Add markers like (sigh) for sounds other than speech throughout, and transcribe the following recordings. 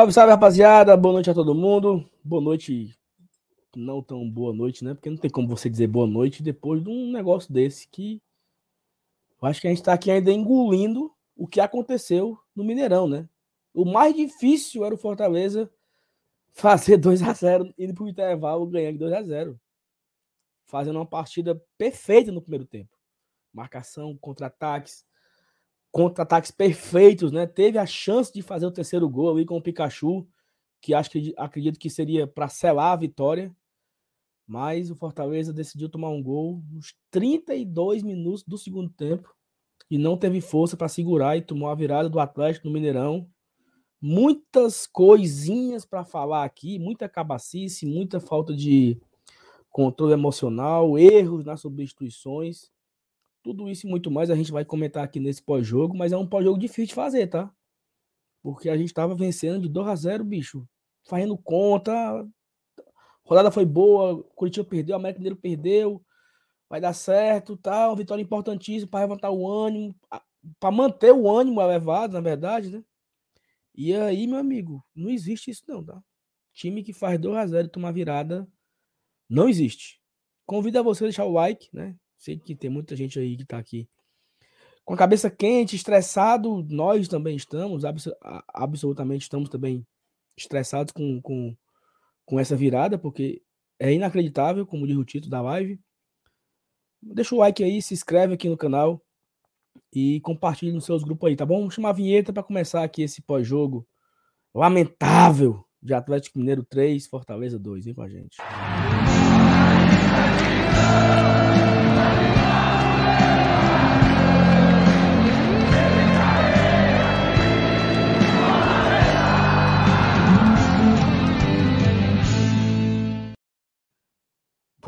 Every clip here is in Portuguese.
Salve, salve, rapaziada. Boa noite a todo mundo. Boa noite. Não tão boa noite, né? Porque não tem como você dizer boa noite depois de um negócio desse que eu acho que a gente tá aqui ainda engolindo o que aconteceu no Mineirão, né? O mais difícil era o Fortaleza fazer (laughs) 2 a 0 indo pro intervalo ganhando 2 a 0 Fazendo uma partida perfeita no primeiro tempo. Marcação, contra-ataques, contra-ataques perfeitos, né? Teve a chance de fazer o terceiro gol ali com o Pikachu, que acho que acredito que seria para selar a vitória. Mas o Fortaleza decidiu tomar um gol nos 32 minutos do segundo tempo e não teve força para segurar e tomou a virada do Atlético no Mineirão. Muitas coisinhas para falar aqui, muita cabacice, muita falta de controle emocional, erros nas substituições. Tudo isso e muito mais a gente vai comentar aqui nesse pós-jogo, mas é um pós-jogo difícil de fazer, tá? Porque a gente estava vencendo de 2 a 0, bicho. Fazendo conta. Rodada foi boa, Curitiba perdeu, América Mineiro perdeu. Vai dar certo, tá? Uma vitória importantíssima para levantar o ânimo, para manter o ânimo elevado, na verdade, né? E aí, meu amigo, não existe isso não, tá? Time que faz 2 a 0 e toma virada não existe. Convido a você a deixar o like, né? Sei que tem muita gente aí que está aqui com a cabeça quente, estressado. Nós também estamos, absolutamente estamos também estressados com, com, com essa virada, porque é inacreditável, como diz o título da live. Deixa o like aí, se inscreve aqui no canal e compartilhe nos seus grupos aí, tá bom? Vamos chamar a vinheta para começar aqui esse pós-jogo lamentável de Atlético Mineiro 3, Fortaleza 2, vem com a gente.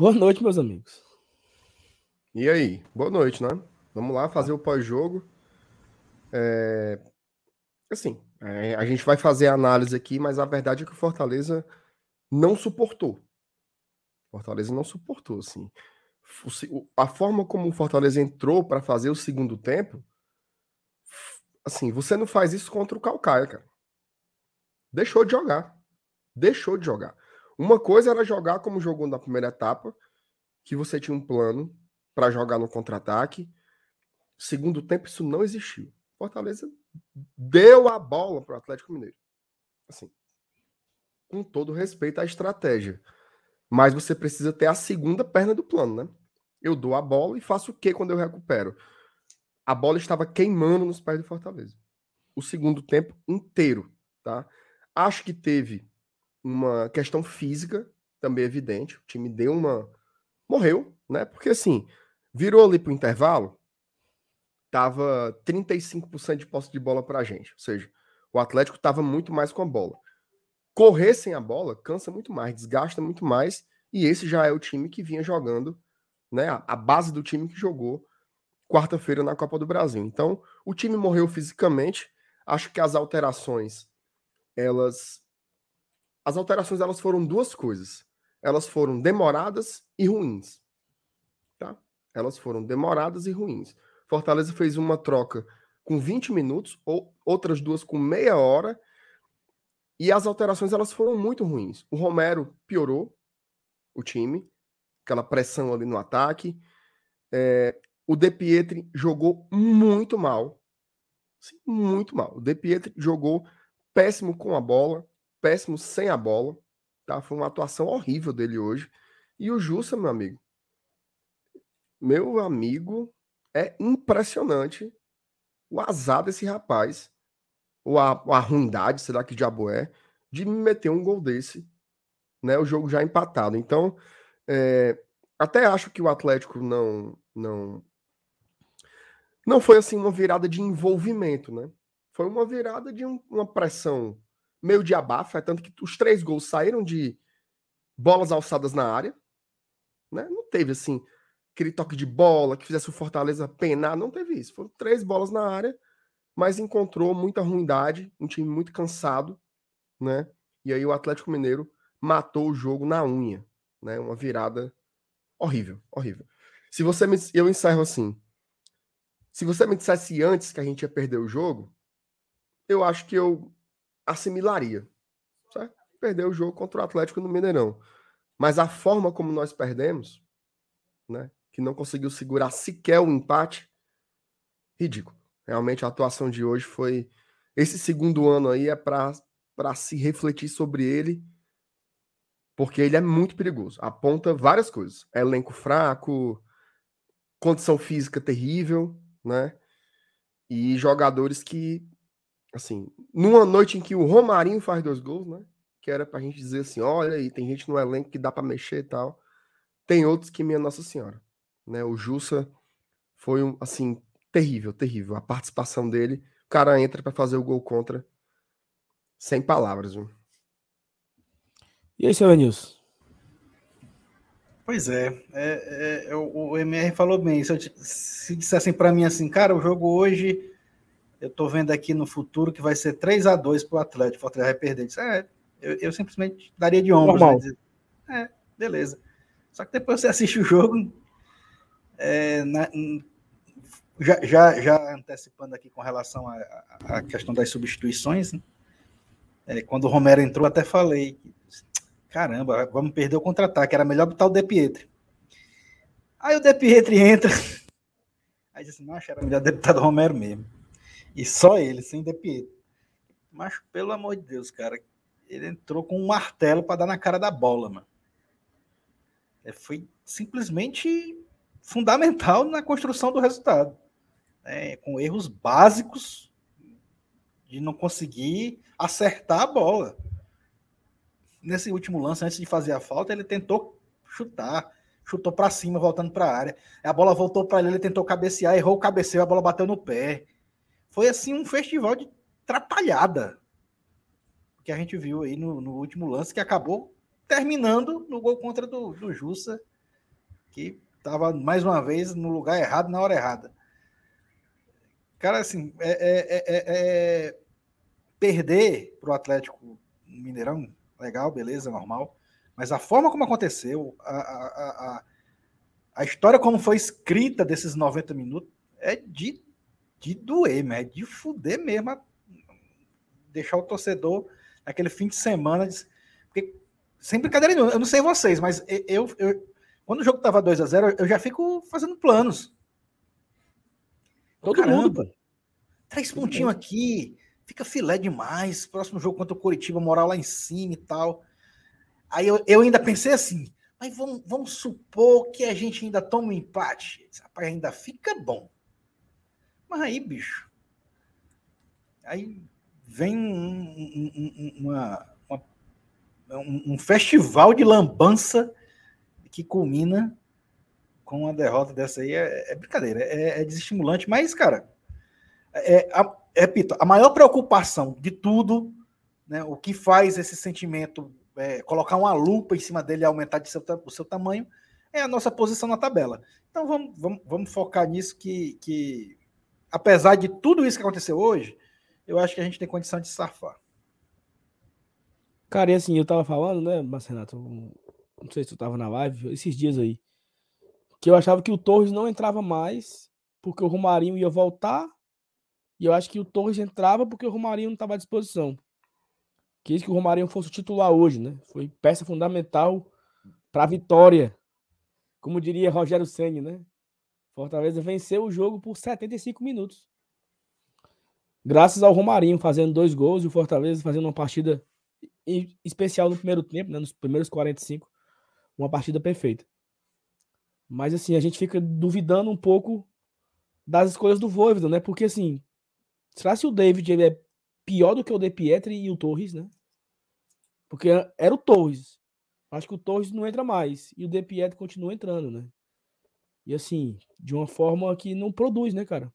Boa noite, meus amigos. E aí? Boa noite, né? Vamos lá fazer o pós-jogo. É... Assim, é, a gente vai fazer a análise aqui, mas a verdade é que o Fortaleza não suportou. Fortaleza não suportou, assim. A forma como o Fortaleza entrou para fazer o segundo tempo, assim, você não faz isso contra o Calcaia, cara. Deixou de jogar. Deixou de jogar. Uma coisa era jogar como jogou na primeira etapa, que você tinha um plano para jogar no contra-ataque. Segundo tempo, isso não existiu. Fortaleza deu a bola para o Atlético Mineiro. Assim, com todo respeito à estratégia. Mas você precisa ter a segunda perna do plano, né? Eu dou a bola e faço o que quando eu recupero? A bola estava queimando nos pés do Fortaleza. O segundo tempo inteiro, tá? Acho que teve uma questão física também evidente. O time deu uma. Morreu, né? Porque assim, virou ali pro intervalo, tava 35% de posse de bola pra gente. Ou seja, o Atlético tava muito mais com a bola. Correr sem a bola cansa muito mais, desgasta muito mais. E esse já é o time que vinha jogando, né? A base do time que jogou quarta-feira na Copa do Brasil. Então, o time morreu fisicamente. Acho que as alterações, elas as alterações elas foram duas coisas. Elas foram demoradas e ruins. Tá? Elas foram demoradas e ruins. Fortaleza fez uma troca com 20 minutos, ou outras duas com meia hora, e as alterações elas foram muito ruins. O Romero piorou o time, aquela pressão ali no ataque. É, o De Pietri jogou muito mal. Sim, muito mal. O De Pietri jogou péssimo com a bola péssimo sem a bola. Tá? Foi uma atuação horrível dele hoje. E o Jussa, meu amigo. Meu amigo, é impressionante o azar desse rapaz, ou a, a ruindade, sei lá que diabo é, de me meter um gol desse, né? O jogo já empatado. Então, é, até acho que o Atlético não, não, não foi assim uma virada de envolvimento, né? Foi uma virada de um, uma pressão meio de abafa, é tanto que os três gols saíram de bolas alçadas na área, né? Não teve assim aquele toque de bola que fizesse o Fortaleza penar, não teve isso. Foram três bolas na área, mas encontrou muita ruindade, um time muito cansado, né? E aí o Atlético Mineiro matou o jogo na unha, né? Uma virada horrível, horrível. Se você me, eu encerro assim. Se você me dissesse antes que a gente ia perder o jogo, eu acho que eu assimilaria. certo? Perdeu o jogo contra o Atlético no Mineirão. Mas a forma como nós perdemos, né, que não conseguiu segurar sequer o empate, ridículo. Realmente a atuação de hoje foi esse segundo ano aí é para se refletir sobre ele, porque ele é muito perigoso. Aponta várias coisas: elenco fraco, condição física terrível, né? E jogadores que, assim, numa noite em que o Romarinho faz dois gols, né? Que era pra gente dizer assim: olha, aí tem gente no elenco que dá para mexer e tal. Tem outros que minha Nossa Senhora, né? O Jussa foi um, assim, terrível, terrível. A participação dele, o cara entra para fazer o gol contra, sem palavras, viu? E aí, seu Enilson? Pois é, é, é, o, MR falou bem. Se, eu, se dissessem para mim assim, cara, o jogo hoje, eu tô vendo aqui no futuro que vai ser 3 a 2 pro Atlético, o Atlético vai perder. Disse, é, eu, eu, simplesmente daria de ombros. Né? Dizer, é, beleza. Só que depois você assiste o jogo, é, na, já, já, já, antecipando aqui com relação à questão das substituições, né? é, quando o Romero entrou, até falei caramba, vamos perder o contra-ataque, era melhor botar o De Pietri. Aí o De Pietri entra, (laughs) aí disse, macho, era melhor deputado Romero mesmo. E só ele, sem De. Mas, pelo amor de Deus, cara, ele entrou com um martelo para dar na cara da bola, mano. É, foi simplesmente fundamental na construção do resultado. É, com erros básicos de não conseguir acertar a bola nesse último lance, antes de fazer a falta, ele tentou chutar, chutou para cima, voltando para a área. A bola voltou para ele, ele tentou cabecear, errou o cabeceio, a bola bateu no pé. Foi assim um festival de trapalhada que a gente viu aí no, no último lance, que acabou terminando no gol contra do, do Jussa, que estava mais uma vez no lugar errado, na hora errada. Cara, assim, é, é, é, é perder para o Atlético Mineirão legal, beleza, normal. Mas a forma como aconteceu, a, a, a, a história como foi escrita desses 90 minutos é de, de doer, é de fuder mesmo. Deixar o torcedor naquele fim de semana. Porque, sem brincadeira nenhuma, eu não sei vocês, mas eu, eu quando o jogo tava 2 a 0 eu já fico fazendo planos. Todo Caramba, mundo, pô. Três pontinhos aqui, fica filé demais. Próximo jogo contra o Curitiba, moral lá em cima e tal. Aí eu, eu ainda pensei assim, mas vamos, vamos supor que a gente ainda toma um empate. Rapaz, ainda fica bom. Mas aí, bicho, aí vem um, um, uma, uma, um, festival de lambança que culmina com uma derrota dessa aí. É, é brincadeira, é, é desestimulante, mas, cara, é, a, repito, a maior preocupação de tudo, né, o que faz esse sentimento é, colocar uma lupa em cima dele e aumentar de seu, o seu tamanho, é a nossa posição na tabela. Então vamos, vamos, vamos focar nisso que, que, apesar de tudo isso que aconteceu hoje, eu acho que a gente tem condição de surfar. Cara, e assim, eu tava falando, né, Marcenato, não sei se tu tava na live, esses dias aí, que eu achava que o Torres não entrava mais, porque o Romarinho ia voltar e eu acho que o Torres entrava porque o Romarinho não estava à disposição. Quis que o Romarinho fosse o titular hoje, né? Foi peça fundamental para a vitória. Como diria Rogério Senni, né? Fortaleza venceu o jogo por 75 minutos. Graças ao Romarinho fazendo dois gols e o Fortaleza fazendo uma partida especial no primeiro tempo, né? nos primeiros 45. Uma partida perfeita. Mas assim, a gente fica duvidando um pouco das escolhas do Voivoda, né? Porque assim, Será se o David ele é pior do que o De Pietri e o Torres, né? Porque era o Torres. Acho que o Torres não entra mais. E o De Pietri continua entrando, né? E assim, de uma forma que não produz, né, cara?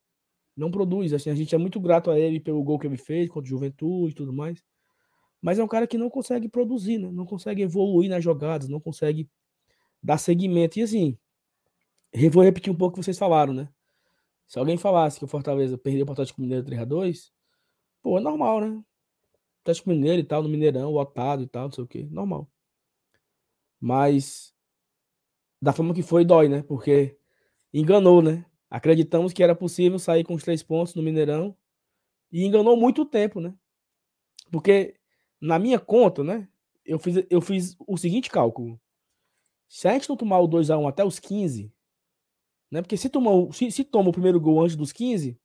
Não produz. Assim, a gente é muito grato a ele pelo gol que ele fez contra o Juventude e tudo mais. Mas é um cara que não consegue produzir, né? Não consegue evoluir nas jogadas, não consegue dar seguimento. E assim, vou repetir um pouco o que vocês falaram, né? Se alguém falasse que o Fortaleza perdeu o Atlético Mineiro 3x2, pô, é normal, né? Atlético Mineiro e tal, no Mineirão, lotado e tal, não sei o quê. Normal. Mas da forma que foi, dói, né? Porque enganou, né? Acreditamos que era possível sair com os três pontos no Mineirão e enganou muito tempo, né? Porque na minha conta, né? Eu fiz, eu fiz o seguinte cálculo. Se a gente não tomar o 2x1 até os 15, né? Porque se, tomou, se, se toma o primeiro gol antes dos 15,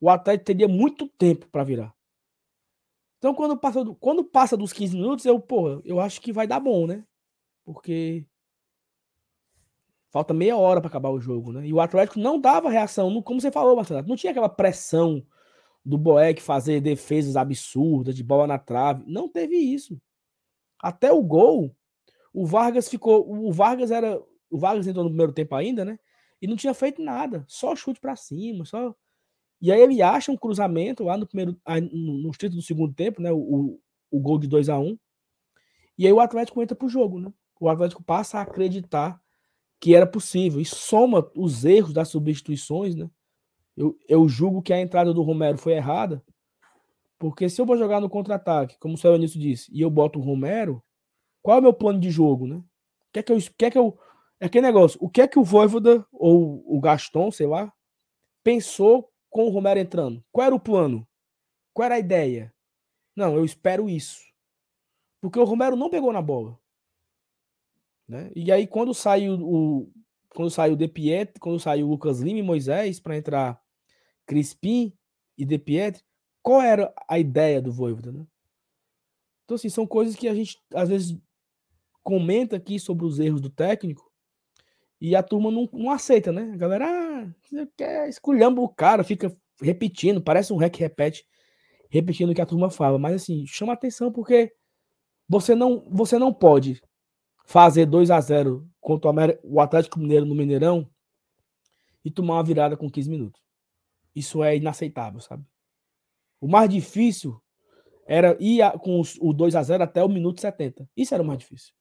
o Atlético teria muito tempo para virar. Então, quando passa, quando passa dos 15 minutos, eu, porra, eu acho que vai dar bom, né? Porque falta meia hora para acabar o jogo, né? E o Atlético não dava reação, como você falou, Marcelo, não tinha aquela pressão do Boeck fazer defesas absurdas, de bola na trave. Não teve isso. Até o gol, o Vargas ficou. O Vargas era. O Vargas entrou no primeiro tempo ainda, né? E não tinha feito nada. Só chute para cima, só. E aí ele acha um cruzamento lá no primeiro. Nos títulos do segundo tempo, né? O, o gol de 2 a 1 um, E aí o Atlético entra pro jogo, né? O Atlético passa a acreditar que era possível. E soma os erros das substituições, né? Eu, eu julgo que a entrada do Romero foi errada. Porque se eu vou jogar no contra-ataque, como o senhor Anísio disse, e eu boto o Romero, qual é o meu plano de jogo, né? O que é que eu. Que é, que eu é aquele negócio. O que é que o Voivoda ou o Gaston, sei lá, pensou com o Romero entrando? Qual era o plano? Qual era a ideia? Não, eu espero isso. Porque o Romero não pegou na bola. Né? E aí, quando saiu o. Quando saiu De Pietri, quando saiu Lucas Lima e Moisés para entrar Crispim e De qual era a ideia do Voivoda, né? Então, assim, são coisas que a gente às vezes comenta aqui sobre os erros do técnico e a turma não, não aceita, né? A galera ah, quer esculhamba o cara, fica repetindo, parece um rec repete, repetindo o que a turma fala. Mas assim, chama atenção porque você não, você não pode fazer 2 a 0 contra o Atlético Mineiro no Mineirão e tomar uma virada com 15 minutos. Isso é inaceitável, sabe? O mais difícil era ir com o 2 a 0 até o minuto 70. Isso era o mais difícil.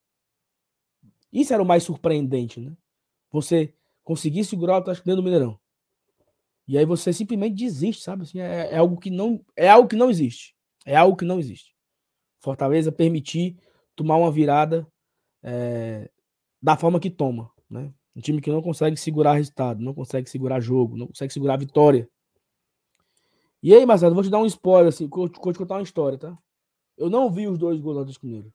Isso era o mais surpreendente, né? Você conseguir segurar o Atlético dentro do Mineirão. E aí você simplesmente desiste, sabe? Assim, é, é, algo que não é algo que não existe. É algo que não existe. Fortaleza permitir tomar uma virada é, da forma que toma, né? Um time que não consegue segurar resultado, não consegue segurar jogo, não consegue segurar vitória. E aí, Marcelo, vou te dar um spoiler, assim, vou te contar uma história, tá? Eu não vi os dois gols do Atlético Mineiro.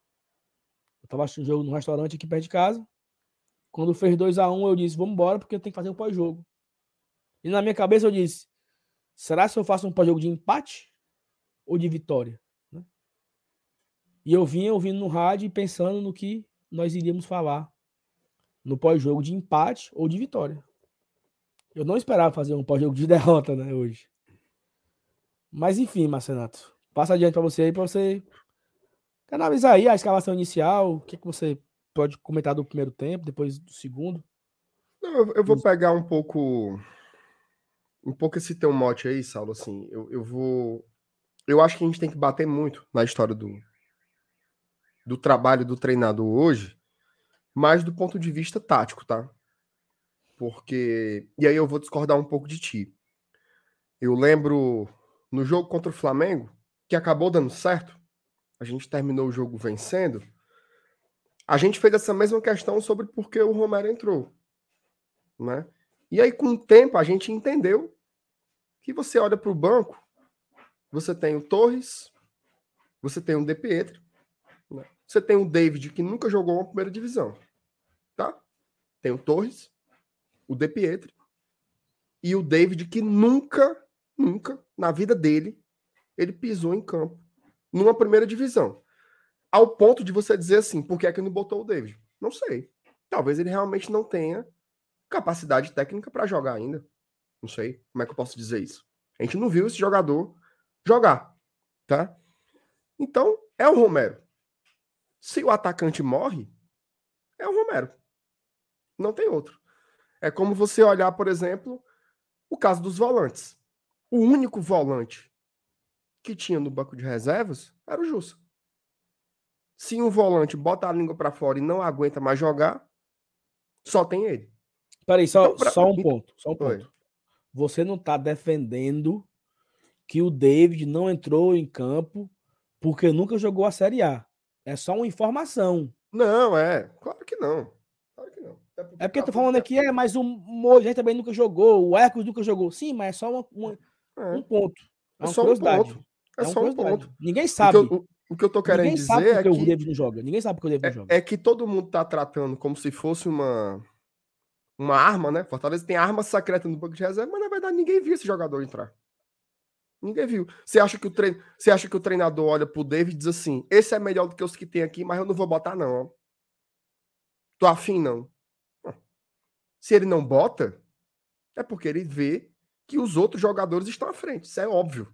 Eu tava assistindo um jogo no restaurante aqui perto de casa. Quando fez 2 a 1 um, eu disse, vamos embora, porque eu tenho que fazer um pós-jogo. E na minha cabeça eu disse, será que eu faço um pós-jogo de empate ou de vitória? Né? E eu vinha ouvindo no rádio e pensando no que nós iríamos falar no pós-jogo de empate ou de vitória. Eu não esperava fazer um pós-jogo de (laughs) derrota, né, hoje. Mas enfim, Marcenato, passa adiante para você aí, para você analisar aí a escalação inicial, o que, que você pode comentar do primeiro tempo, depois do segundo. Não, eu, eu, vou pegar um pouco um pouco esse teu mote aí, Saulo, assim, eu, eu vou eu acho que a gente tem que bater muito na história do do trabalho do treinador hoje, mas do ponto de vista tático, tá? Porque e aí eu vou discordar um pouco de ti. Eu lembro no jogo contra o Flamengo, que acabou dando certo, a gente terminou o jogo vencendo. A gente fez essa mesma questão sobre por que o Romero entrou, né? E aí, com o tempo, a gente entendeu que você olha para o banco, você tem o Torres, você tem o De Pietro? Você tem o David, que nunca jogou uma primeira divisão, tá? Tem o Torres, o De Pietro e o David, que nunca Nunca, na vida dele, ele pisou em campo numa primeira divisão. Ao ponto de você dizer assim, por que é que não botou o David? Não sei. Talvez ele realmente não tenha capacidade técnica para jogar ainda. Não sei como é que eu posso dizer isso. A gente não viu esse jogador jogar, tá? Então, é o Romero. Se o atacante morre, é o Romero. Não tem outro. É como você olhar, por exemplo, o caso dos volantes. O único volante que tinha no banco de reservas era o Jussa. Se um volante bota a língua para fora e não aguenta mais jogar, só tem ele. Peraí, só, então, pra... só um ponto. Só um ponto. Você não está defendendo que o David não entrou em campo porque nunca jogou a Série A. É só uma informação. Não, é. Claro que não. Claro que não. É porque, é porque eu tô falando aqui, é, mas o Moisés também nunca jogou, o Hércules nunca jogou. Sim, mas é só uma, uma, é. Um ponto. É, é só um ponto. É, é só um ponto. Ninguém sabe. O que, eu, o que eu tô querendo Ninguém dizer sabe é porque o que, David não joga. Ninguém sabe porque o David não joga. é, é que todo mundo tá tratando como se fosse uma, uma arma, né? Fortaleza tem arma secreta no banco de reserva, mas na verdade ninguém viu esse jogador entrar. Ninguém viu. Você acha que o, trein... Você acha que o treinador olha pro David e diz assim: esse é melhor do que os que tem aqui, mas eu não vou botar, não. Tô afim, não. Se ele não bota, é porque ele vê que os outros jogadores estão à frente. Isso é óbvio.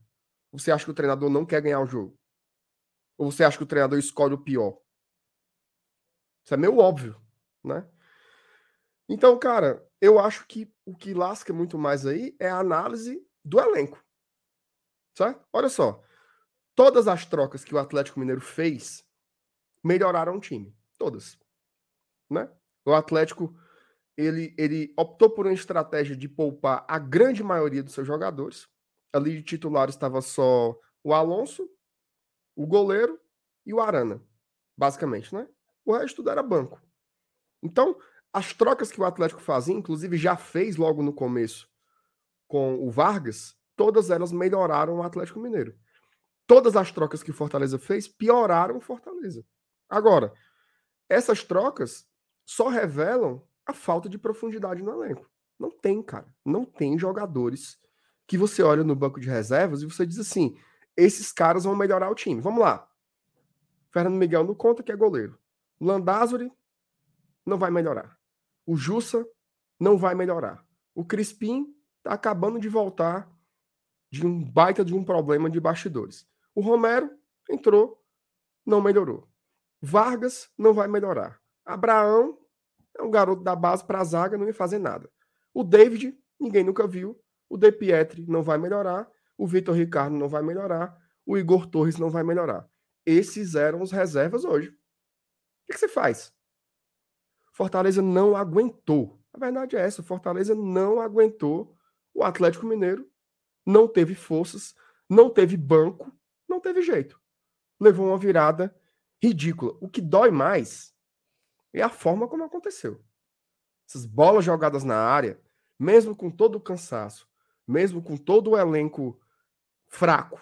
Você acha que o treinador não quer ganhar o jogo? Ou você acha que o treinador escolhe o pior? Isso é meio óbvio, né? Então, cara, eu acho que o que lasca muito mais aí é a análise do elenco. Certo? Olha só. Todas as trocas que o Atlético Mineiro fez melhoraram o time. Todas. Né? O Atlético ele, ele optou por uma estratégia de poupar a grande maioria dos seus jogadores. Ali de titular estava só o Alonso, o goleiro e o Arana, basicamente, né? O resto era banco. Então, as trocas que o Atlético fazia, inclusive já fez logo no começo com o Vargas, todas elas melhoraram o Atlético Mineiro. Todas as trocas que o Fortaleza fez pioraram o Fortaleza. Agora, essas trocas só revelam a falta de profundidade no elenco. Não tem, cara. Não tem jogadores que você olha no banco de reservas e você diz assim: esses caras vão melhorar o time. Vamos lá. Fernando Miguel não conta que é goleiro. Landázuri não vai melhorar. O Jussa não vai melhorar. O Crispim tá acabando de voltar de um baita de um problema de bastidores. O Romero entrou, não melhorou. Vargas não vai melhorar. Abraão é um garoto da base para a zaga, não ia fazer nada. O David, ninguém nunca viu. O De Pietri não vai melhorar. O Vitor Ricardo não vai melhorar. O Igor Torres não vai melhorar. Esses eram os reservas hoje. O que, que você faz? Fortaleza não aguentou. A verdade é essa: Fortaleza não aguentou o Atlético Mineiro não teve forças, não teve banco, não teve jeito. Levou uma virada ridícula. O que dói mais é a forma como aconteceu. Essas bolas jogadas na área, mesmo com todo o cansaço, mesmo com todo o elenco fraco,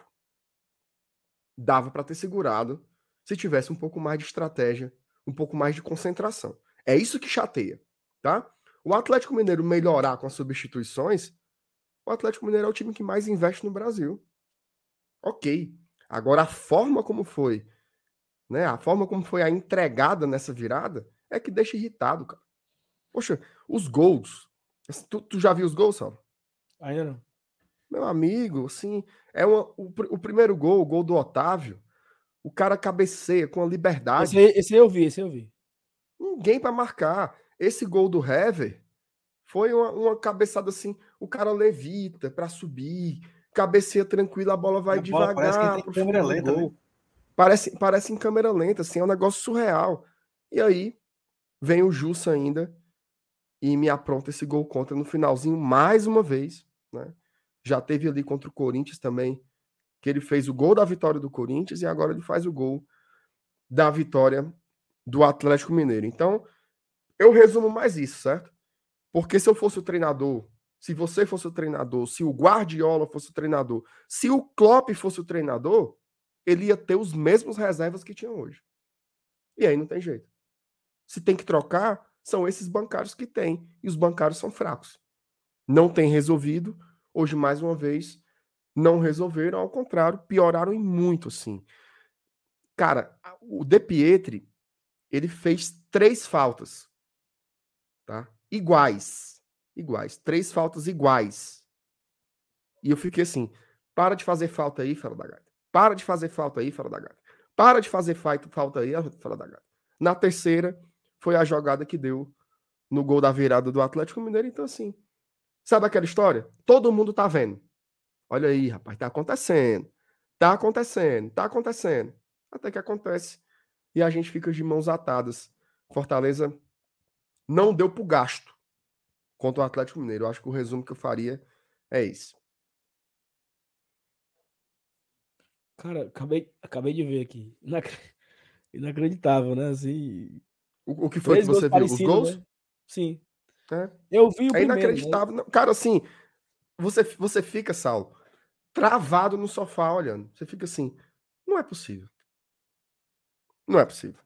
dava para ter segurado se tivesse um pouco mais de estratégia, um pouco mais de concentração. É isso que chateia, tá? O Atlético Mineiro melhorar com as substituições o Atlético Mineiro é o time que mais investe no Brasil. Ok. Agora, a forma como foi, né? A forma como foi a entregada nessa virada é que deixa irritado, cara. Poxa, os gols. Assim, tu, tu já viu os gols, Sal? Ainda não. Meu amigo, assim, é uma, o, o primeiro gol, o gol do Otávio, o cara cabeceia com a liberdade. Esse, esse eu vi, esse eu vi. Ninguém para marcar. Esse gol do Hever foi uma, uma cabeçada assim o cara levita para subir, cabeceia tranquila, a bola vai a devagar. Bola parece que tem câmera lenta, né? Parece, parece em câmera lenta, assim, é um negócio surreal. E aí vem o Jussa ainda e me apronta esse gol contra no finalzinho mais uma vez, né? Já teve ali contra o Corinthians também, que ele fez o gol da vitória do Corinthians e agora ele faz o gol da vitória do Atlético Mineiro. Então, eu resumo mais isso, certo? Porque se eu fosse o treinador se você fosse o treinador, se o Guardiola fosse o treinador, se o Klopp fosse o treinador, ele ia ter os mesmos reservas que tinha hoje. E aí não tem jeito. Se tem que trocar, são esses bancários que tem. E os bancários são fracos. Não tem resolvido. Hoje, mais uma vez, não resolveram. Ao contrário, pioraram em muito, assim. Cara, o De Pietri, ele fez três faltas. Tá? Iguais iguais. Três faltas iguais. E eu fiquei assim: para de fazer falta aí, fala da gata. Para de fazer falta aí, fala da gata. Para de fazer falta aí, fala da gata. Na terceira, foi a jogada que deu no gol da virada do Atlético Mineiro. Então, assim, sabe aquela história? Todo mundo tá vendo. Olha aí, rapaz, tá acontecendo. Tá acontecendo, tá acontecendo. Até que acontece. E a gente fica de mãos atadas. Fortaleza não deu pro gasto contra o Atlético Mineiro. Eu acho que o resumo que eu faria é esse. Cara, acabei, acabei de ver aqui. Inacreditável, né? Assim, o, o que foi que você viu? Os gols? Né? Sim. É. Eu vi o É primeiro, inacreditável. Né? Cara, assim, você, você fica, Saulo, travado no sofá olhando. Você fica assim, não é possível. Não é possível.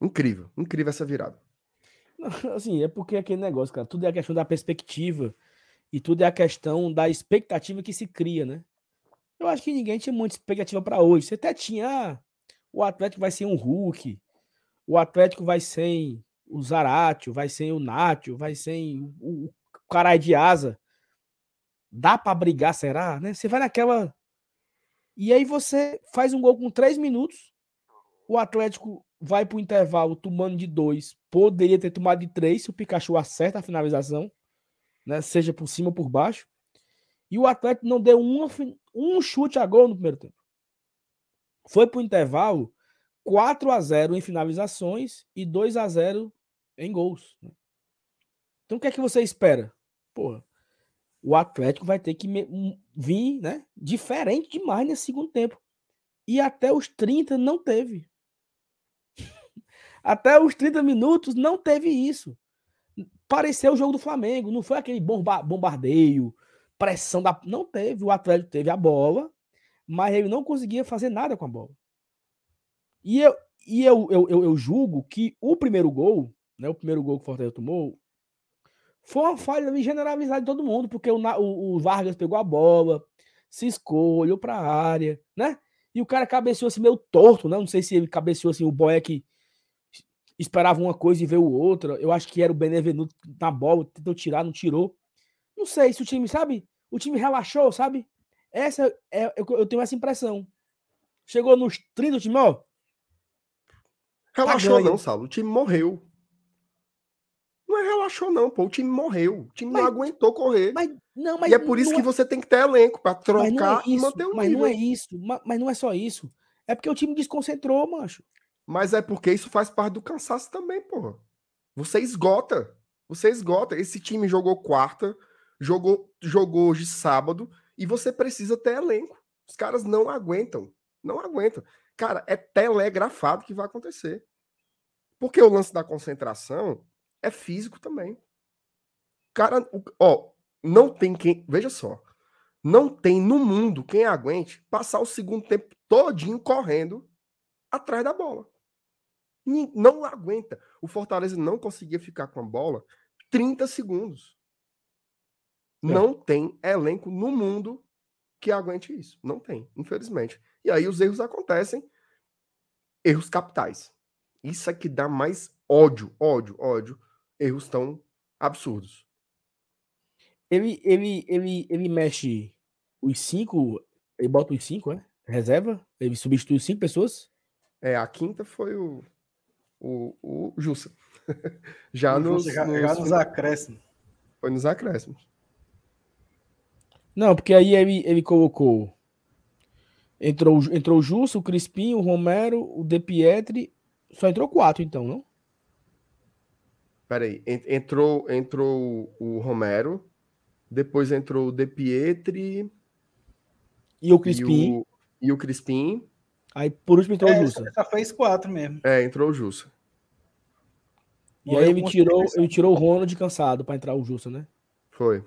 Incrível, incrível essa virada. (laughs) Assim, é porque aquele negócio, cara, tudo é a questão da perspectiva e tudo é a questão da expectativa que se cria, né? Eu acho que ninguém tinha muita expectativa para hoje. Você até tinha ah, o Atlético vai ser um Hulk, o Atlético vai ser o Zaratio, vai ser o Nátio, vai ser o, o caralho de asa. Dá para brigar, será? Né? Você vai naquela. E aí você faz um gol com três minutos. O Atlético vai para o intervalo tomando de dois. Poderia ter tomado de três se o Pikachu acerta a finalização, né? seja por cima ou por baixo. E o Atlético não deu uma, um chute a gol no primeiro tempo. Foi para o intervalo 4 a 0 em finalizações e 2 a 0 em gols. Né? Então o que é que você espera? Porra, o Atlético vai ter que vir né, diferente demais nesse segundo tempo. E até os 30 não teve. Até os 30 minutos não teve isso. Pareceu o jogo do Flamengo, não foi aquele bomba bombardeio, pressão da. Não teve. O Atlético teve a bola, mas ele não conseguia fazer nada com a bola. E eu, e eu, eu, eu, eu julgo que o primeiro gol, né, o primeiro gol que o Fortaleza tomou, foi uma falha generalizada de todo mundo, porque o, o, o Vargas pegou a bola, se olhou para a área, né? E o cara cabeceou assim meio torto, né? Não sei se ele cabeceou assim, o que esperava uma coisa e veio outra. Eu acho que era o Benevenuto na bola, tentou tirar, não tirou. Não sei se o time, sabe? O time relaxou, sabe? Essa é, eu, eu tenho essa impressão. Chegou nos 30, o time, ó, Relaxou não, Saulo. O time morreu. Não é relaxou não, pô. O time morreu. O time mas, não aguentou correr. Mas, não, mas, e é por isso que é... você tem que ter elenco para trocar é isso, e manter o mas nível. Mas não é isso. Mas não é só isso. É porque o time desconcentrou, macho. Mas é porque isso faz parte do cansaço também, pô. Você esgota. Você esgota. Esse time jogou quarta, jogou, jogou hoje sábado, e você precisa ter elenco. Os caras não aguentam. Não aguentam. Cara, é telegrafado que vai acontecer. Porque o lance da concentração é físico também. Cara, ó, não tem quem. Veja só. Não tem no mundo quem aguente passar o segundo tempo todinho correndo atrás da bola. Não aguenta. O Fortaleza não conseguia ficar com a bola 30 segundos. É. Não tem elenco no mundo que aguente isso. Não tem, infelizmente. E aí os erros acontecem, erros capitais. Isso é que dá mais ódio, ódio, ódio. Erros tão absurdos. Ele, ele, ele, ele mexe os cinco, ele bota os cinco, é? Reserva? Ele substitui cinco pessoas? É, a quinta foi o, o, o Jussa. (laughs) já, nos, já, nos, já nos acréscimos. Foi nos acréscimos. Não, porque aí ele, ele colocou Entrou, entrou o Justo, o Crispim, o Romero, o De Pietri. Só entrou quatro, então, não? Peraí. Entrou, entrou o Romero. Depois entrou o De Pietri. E o Crispim. E o, e o Crispim. Aí por último entrou é, o Justo. Só fez quatro mesmo. É, entrou o Justo. E aí ele tirou, ele tirou o Ronald cansado para entrar o Justo, né? Foi.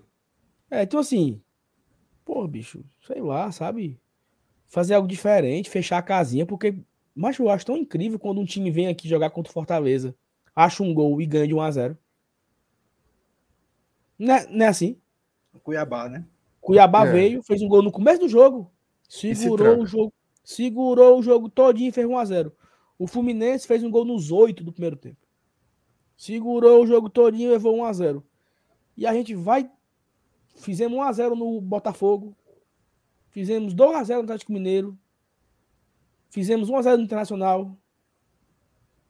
É, então assim. Pô, bicho, sei lá, sabe? fazer algo diferente, fechar a casinha, porque, mas eu acho tão incrível quando um time vem aqui jogar contra o Fortaleza, acha um gol e ganha de 1 a 0 Não é, não é assim? Cuiabá, né? Cuiabá é. veio, fez um gol no começo do jogo, segurou o jogo, segurou o jogo todinho e fez 1 a 0 O Fluminense fez um gol nos oito do primeiro tempo. Segurou o jogo todinho levou 1 a 0 E a gente vai. Fizemos 1 a 0 no Botafogo. Fizemos 2x0 no Atlético Mineiro. Fizemos 1x0 no Internacional.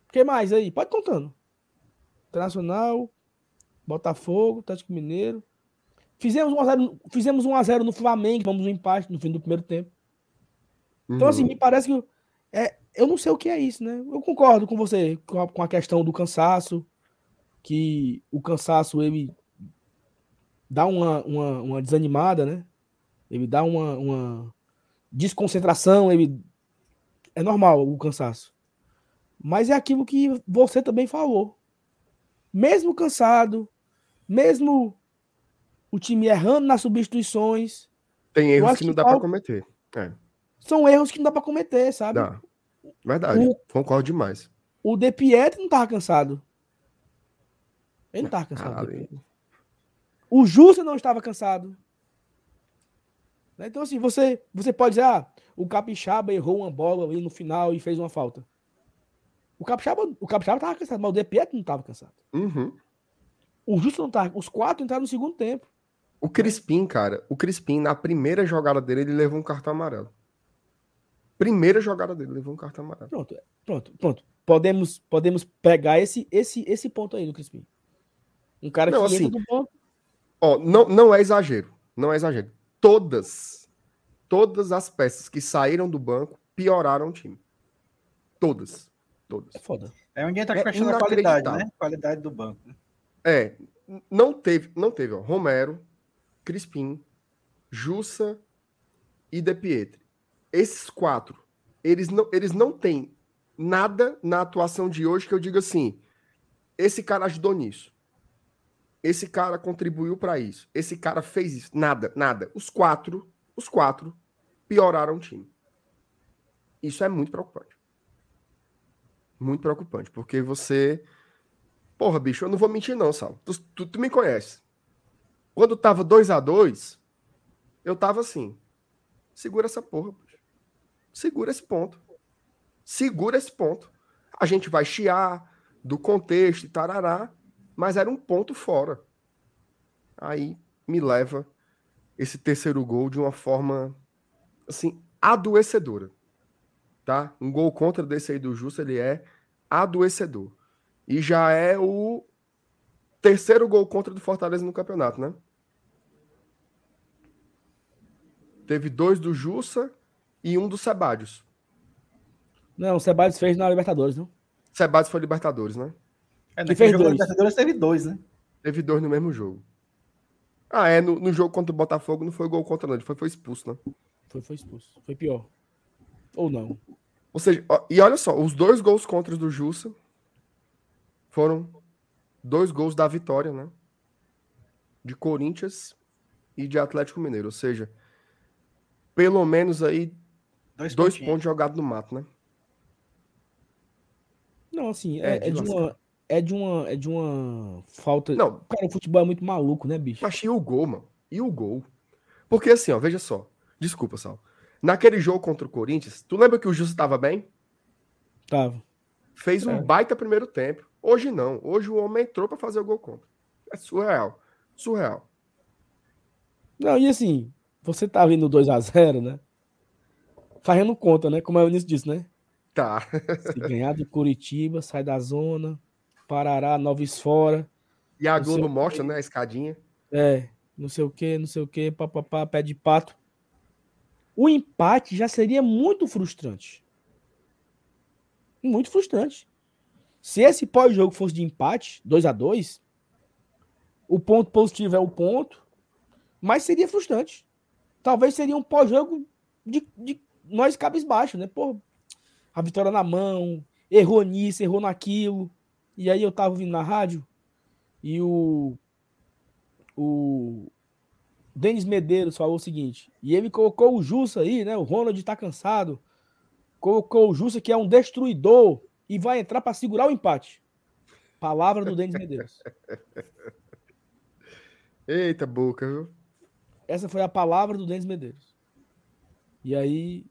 O que mais aí? Pode contando. Internacional, Botafogo, Atlético Mineiro. Fizemos 1x0, fizemos 1x0 no Flamengo, vamos no empate no fim do primeiro tempo. Então, assim, uhum. me parece que. É, eu não sei o que é isso, né? Eu concordo com você com a, com a questão do cansaço, que o cansaço ele dá uma, uma, uma desanimada, né? Ele dá uma, uma desconcentração, ele é normal o cansaço. Mas é aquilo que você também falou. Mesmo cansado, mesmo o time errando nas substituições. Tem erros que não dá para cometer. É. São erros que não dá para cometer, sabe? Dá. Verdade, o, concordo demais. O De Pietro não tava cansado. Ele não tava cansado. o Justo não estava cansado. Né? Então, assim, você, você pode dizer, ah, o Capixaba errou uma bola ali no final e fez uma falta. O Capixaba, o Capixaba tava cansado, mas o De Pietro não estava cansado. Uhum. O Justo não tava. Os quatro entraram no segundo tempo. O Crispim, cara, o Crispim, na primeira jogada dele, ele levou um cartão amarelo. Primeira jogada dele, levou um cartão amarelo. Pronto, pronto, pronto. Podemos, podemos pegar esse, esse, esse ponto aí do Crispim. Um cara não, que assim, entra do ponto. Ó, não, não é exagero. Não é exagero. Todas, todas as peças que saíram do banco pioraram o time. Todas. Todas. É foda. É onde entra a é questão da qualidade, né? Qualidade do banco. Né? É. Não teve, não teve, ó. Romero, Crispim, Jussa e De Pietri. Esses quatro, eles não, eles não têm nada na atuação de hoje que eu diga assim, esse cara ajudou nisso. Esse cara contribuiu para isso. Esse cara fez isso. Nada, nada. Os quatro, os quatro pioraram o time. Isso é muito preocupante. Muito preocupante, porque você. Porra, bicho, eu não vou mentir, não, Sal. Tu, tu, tu me conhece. Quando tava 2 a 2 eu tava assim. Segura essa porra, bicho. Segura esse ponto. Segura esse ponto. A gente vai chiar do contexto e tarará, mas era um ponto fora. Aí me leva esse terceiro gol de uma forma assim adoecedora, tá? Um gol contra desse aí do Justo, ele é adoecedor. E já é o terceiro gol contra do Fortaleza no campeonato, né? Teve dois do Jussa e um do Sebadios. Não, o Sebadios fez na Libertadores, não? Sebadios foi Libertadores, né? É, que fez dois. Libertadores teve dois, né? Teve dois no mesmo jogo. Ah, é, no, no jogo contra o Botafogo não foi gol contra, não. Ele foi, foi expulso, né? Foi, foi expulso. Foi pior. Ou não. Ou seja, ó, e olha só, os dois gols contra do Jussa foram dois gols da vitória, né? De Corinthians e de Atlético Mineiro. Ou seja, pelo menos aí dois, dois pontos jogados no mato, né? Não, assim, é, é, é de uma. É de uma, é de uma falta. Não, cara, o futebol é muito maluco, né, bicho? Mas e o gol, mano? E o gol? Porque assim, ó, veja só. Desculpa, Sal. Naquele jogo contra o Corinthians, tu lembra que o Justo estava bem? Tava. Fez um é. baita primeiro tempo. Hoje não. Hoje o homem entrou para fazer o gol contra. É surreal. Surreal. Não, e assim, você tá vindo 2 a 0 né? Fazendo conta, né? Como é o início disso, né? Tá. Se ganhar do Curitiba, sai da zona, Parará, Noves fora. E a Globo mostra, né? A escadinha. É, não sei o que, não sei o que, papapá, pé de pato. O empate já seria muito frustrante. Muito frustrante. Se esse pós-jogo fosse de empate, 2 a 2 o ponto positivo é o ponto, mas seria frustrante talvez seria um pós-jogo de, de nós cabisbaixo, né? Pô, a vitória na mão, errou nisso, errou naquilo. E aí eu tava vindo na rádio e o o Denis Medeiros falou o seguinte, e ele colocou o Jussa aí, né? O Ronald tá cansado. Colocou o Jussa que é um destruidor e vai entrar para segurar o empate. Palavra do Denis Medeiros. (laughs) Eita boca, viu? Essa foi a palavra do Denis Medeiros. E aí.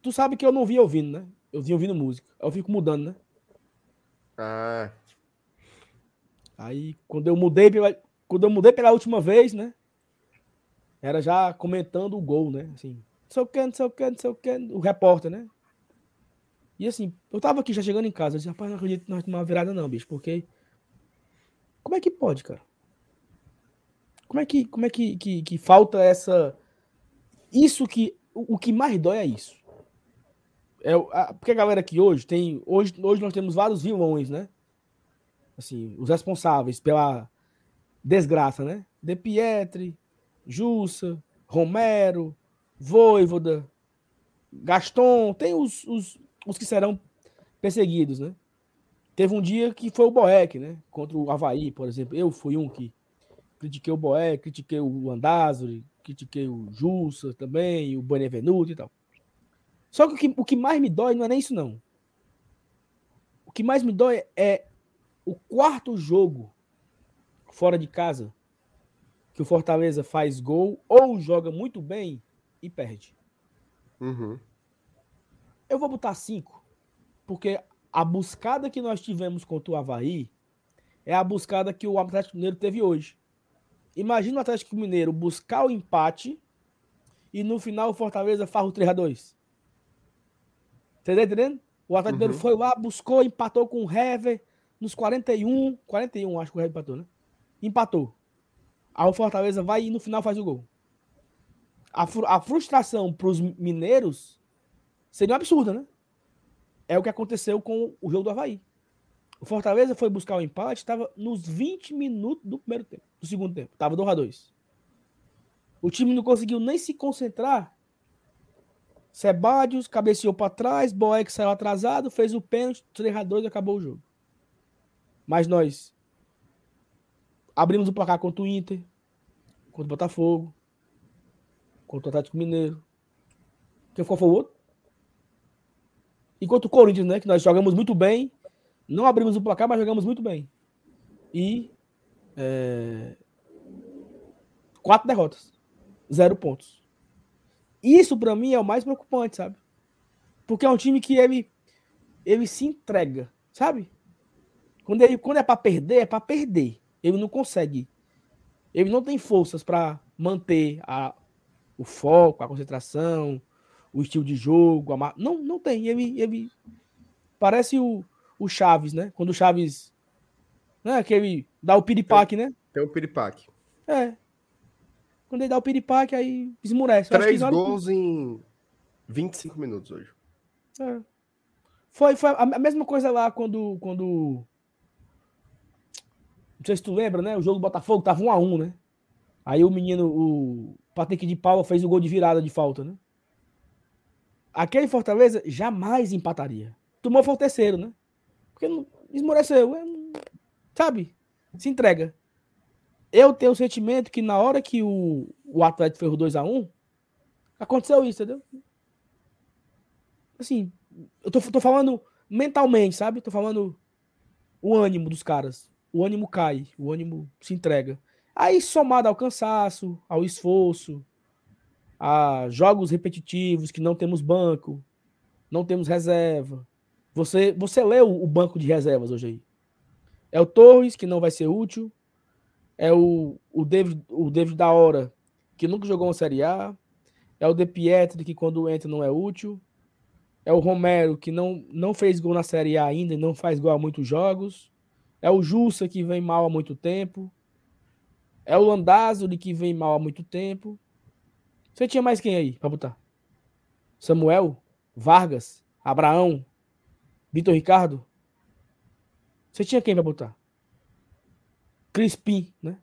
Tu sabe que eu não vinha ouvindo, né? Eu vinha ouvindo música. Eu fico mudando, né? Ah. Aí, quando eu mudei pela, quando eu mudei pela última vez, né? Era já comentando o gol, né? Assim, não sei o que, não sei o que, não sei o que, o repórter, né? E assim, eu tava aqui já chegando em casa, eu disse, rapaz, não acredito que nós tomar uma virada não, bicho, porque como é que pode, cara? Como é que, como é que, que, que falta essa. Isso que. O, o que mais dói é isso. É, a, porque a galera aqui hoje tem. Hoje, hoje nós temos vários vilões, né? Assim, os responsáveis pela desgraça, né? De Pietri, Jussa, Romero, Voivoda, Gaston, tem os, os, os que serão perseguidos, né? Teve um dia que foi o Boeck, né? Contra o Havaí, por exemplo. Eu fui um que critiquei o Boé, critiquei o Andázuri, critiquei o Jussa também, o Benevenuto e tal. Só que o, que o que mais me dói não é nem isso, não. O que mais me dói é o quarto jogo fora de casa que o Fortaleza faz gol ou joga muito bem e perde. Uhum. Eu vou botar cinco, porque a buscada que nós tivemos contra o Havaí é a buscada que o Atlético Mineiro teve hoje. Imagina o Atlético Mineiro buscar o empate e no final o Fortaleza faz o 3x2. Você tá entendendo? O Atlético Uhum. foi lá, buscou, empatou com o Hever nos 41. 41, acho que o Hever empatou, né? Empatou. Aí o Fortaleza vai e no final faz o gol. A, fru- a frustração para os mineiros seria absurda, né? É o que aconteceu com o jogo do Havaí. O Fortaleza foi buscar o empate, estava nos 20 minutos do primeiro tempo, do segundo tempo. Tava 2 a 2 O time não conseguiu nem se concentrar. Sebadios cabeceou para trás, Boeck saiu atrasado, fez o pênalti, 3 a 2 acabou o jogo. Mas nós abrimos o placar contra o Inter, contra o Botafogo, contra o Atlético Mineiro. Quem foi, foi o outro? E contra o Corinthians, né? Que nós jogamos muito bem. Não abrimos o placar, mas jogamos muito bem. E. é, Quatro derrotas. Zero pontos. Isso, pra mim, é o mais preocupante, sabe? Porque é um time que ele, ele se entrega, sabe? Quando, ele, quando é pra perder, é pra perder. Ele não consegue. Ele não tem forças pra manter a, o foco, a concentração, o estilo de jogo. a Não, não tem. Ele, ele parece o, o Chaves, né? Quando o Chaves. Né? Aquele. Dá o piripaque, né? Tem o Piripaque. É. Quando ele dá o piripaque, aí esmurece. Eu Três hora que- gols em 25 minutos hoje. É. Foi, foi a mesma coisa lá quando, quando. Não sei se tu lembra, né? O jogo do Botafogo tava 1 a 1 né? Aí o menino, o Patrick de Paula, fez o gol de virada de falta, né? Aquele Fortaleza jamais empataria. Tomou foi o terceiro, né? Porque não, esmoreceu. é, sabe? Se entrega. Eu tenho o sentimento que na hora que o, o Atlético fez o 2x1, aconteceu isso, entendeu? Assim, eu tô, tô falando mentalmente, sabe? Tô falando o ânimo dos caras. O ânimo cai, o ânimo se entrega. Aí, somado ao cansaço, ao esforço, a jogos repetitivos que não temos banco, não temos reserva. Você, você leu o banco de reservas hoje aí? É o Torres, que não vai ser útil. É o, o, David, o David da Hora, que nunca jogou uma Série A. É o De Pietri, que quando entra não é útil. É o Romero, que não, não fez gol na Série A ainda e não faz gol há muitos jogos. É o Jussa, que vem mal há muito tempo. É o Landázuri, que vem mal há muito tempo. Você tinha mais quem aí pra botar? Samuel? Vargas? Abraão? Vitor Ricardo? Você tinha quem pra botar? Crispim, né?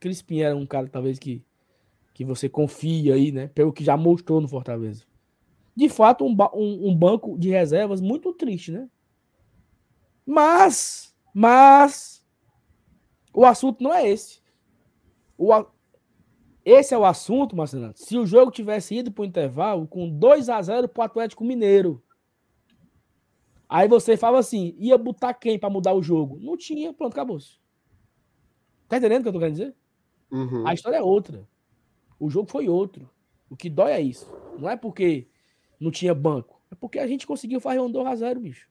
Crispim era um cara, talvez, que, que você confia aí, né? Pelo que já mostrou no Fortaleza de fato, um, um- um banco de reservas muito triste, né? Mas, mas, o assunto não é esse. O, esse é o assunto, Marcelo. Se o jogo tivesse ido para o intervalo com 2 a 0 para o Atlético Mineiro, aí você fala assim, ia botar quem para mudar o jogo? Não tinha, pronto, acabou-se. Tá entendendo o que eu tô querendo dizer? Uhum. A história é outra. O jogo foi outro. O que dói é isso. Não é porque não tinha banco. É porque a gente conseguiu fazer um 2 a 0 bicho.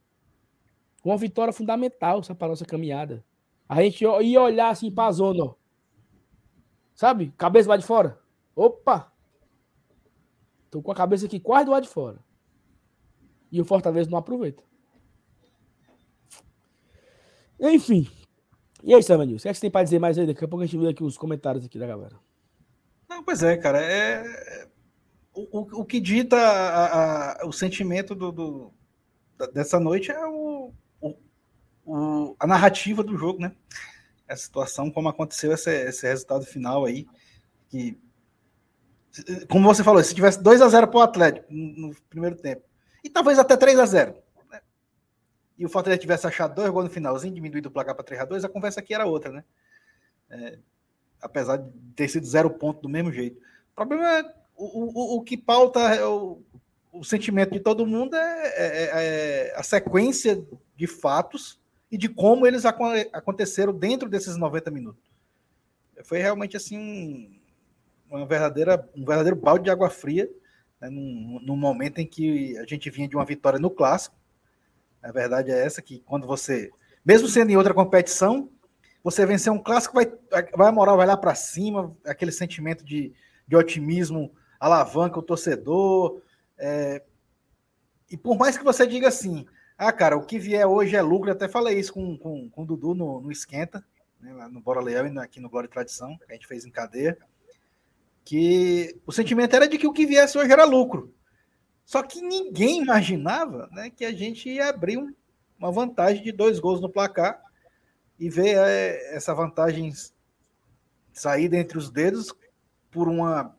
Uma vitória fundamental para nossa caminhada. A gente ia olhar assim pra zona, ó. Sabe? Cabeça lá de fora. Opa! Tô com a cabeça aqui quase do lado de fora. E o Fortaleza não aproveita. Enfim. E aí, Sam Nilson? O que, é que você tem pra dizer mais aí? Daqui a pouco a gente vê aqui os comentários aqui da galera. Não, pois é, cara. É... O, o, o que dita a- a- o sentimento do, do- dessa noite é o, o- a narrativa do jogo, né? A situação, como aconteceu esse, esse resultado final aí. Que, como você falou, se tivesse 2 a 0 para o Atlético no, no primeiro tempo, e talvez até 3 a 0 né? E o Fortaleza tivesse achado dois gols no finalzinho, diminuído o placar para 3 a 2 a conversa aqui era outra, né? É, apesar de ter sido zero ponto do mesmo jeito. O problema é o, o, o que pauta é o, o sentimento de todo mundo é, é, é, é a sequência de fatos e de como eles aconteceram dentro desses 90 minutos. Foi realmente assim uma verdadeira, um verdadeiro balde de água fria, né, num, num momento em que a gente vinha de uma vitória no clássico. A verdade é essa que quando você, mesmo sendo em outra competição, você vencer um clássico, vai, vai a moral vai lá para cima, aquele sentimento de, de otimismo alavanca o torcedor. É, e por mais que você diga assim, ah, cara, o que vier hoje é lucro. Eu até falei isso com, com, com o Dudu no, no Esquenta, né, lá no Bora Leão e aqui no Glória e Tradição, que a gente fez em cadeia. Que o sentimento era de que o que viesse hoje era lucro. Só que ninguém imaginava né, que a gente ia abrir um, uma vantagem de dois gols no placar e ver é, essa vantagem sair dentre os dedos por uma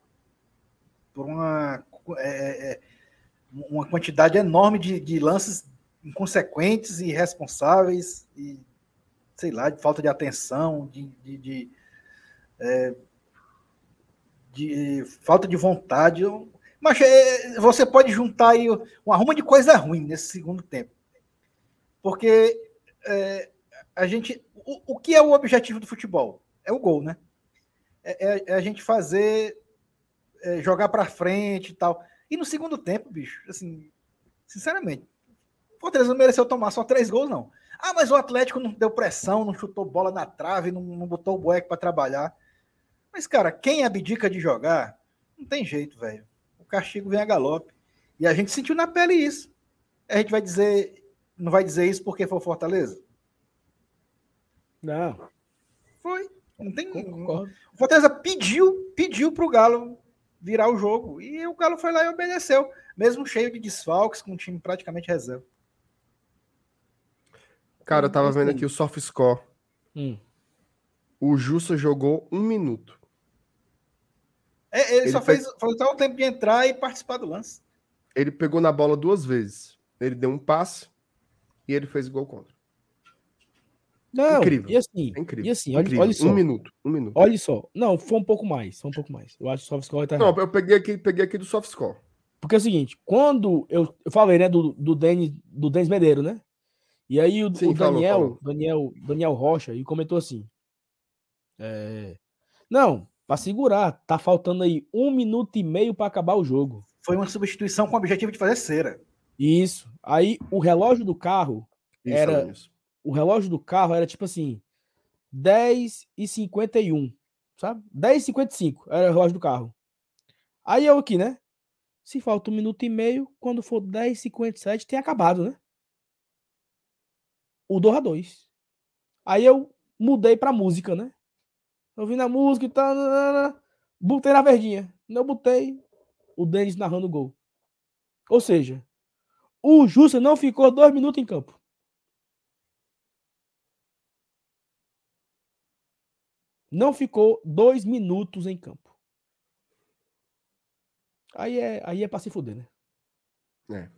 por uma é, é, uma quantidade enorme de, de lances inconsequentes e irresponsáveis e sei lá, de falta de atenção, de, de, de, é, de falta de vontade. Mas é, você pode juntar aí uma ruma de coisa ruim nesse segundo tempo. Porque é, a gente. O, o que é o objetivo do futebol? É o gol, né? É, é, é a gente fazer. É, jogar para frente e tal. E no segundo tempo, bicho, assim, sinceramente, o Fortaleza não mereceu tomar só três gols, não. Ah, mas o Atlético não deu pressão, não chutou bola na trave, não, não botou o Boeck para trabalhar. Mas, cara, quem abdica de jogar, não tem jeito, velho. O castigo vem a galope. E a gente sentiu na pele isso. A gente vai dizer, não vai dizer isso porque foi o Fortaleza? Não. Foi. Não tem. Concordo. O Fortaleza pediu, pediu pro Galo virar o jogo. E o Galo foi lá e obedeceu. Mesmo cheio de desfalques, com um time praticamente reserva. Cara, eu tava vendo aqui o soft score. Hum. O Jussa jogou um minuto. É, ele, ele, só fez, fez só o tempo de entrar e participar do lance. Ele pegou na bola duas vezes. Ele deu um passe e ele fez gol contra. Não, incrível. E assim, é incrível. E assim, olha, incrível. olha só. Um minuto, um minuto. Olha só. Não, foi um pouco mais, foi um pouco mais. Eu acho que o soft score tá Não, eu peguei aqui, peguei aqui do soft score. Porque é o seguinte, quando eu, eu falei, né, do, do Denis, do Denis Medeiro, né? E aí o, Sim, o Daniel, falou, falou. Daniel, Daniel Rocha, e comentou assim: é, Não, para segurar, tá faltando aí um minuto e meio para acabar o jogo. Foi uma substituição com o objetivo de fazer cera. Isso. Aí o relógio do carro isso, era. Isso. O relógio do carro era tipo assim: 10 e 51, sabe? 10 e 55 era o relógio do carro. Aí eu aqui, né? Se falta um minuto e meio, quando for 10 e 57 tem acabado, né? o 2 a 2 Aí eu mudei pra música, né? Eu vi na música e tal. Botei na verdinha. Não botei o Denis narrando o gol. Ou seja, o Justa não ficou dois minutos em campo. Não ficou dois minutos em campo. Aí é, aí é pra se fuder, né? É.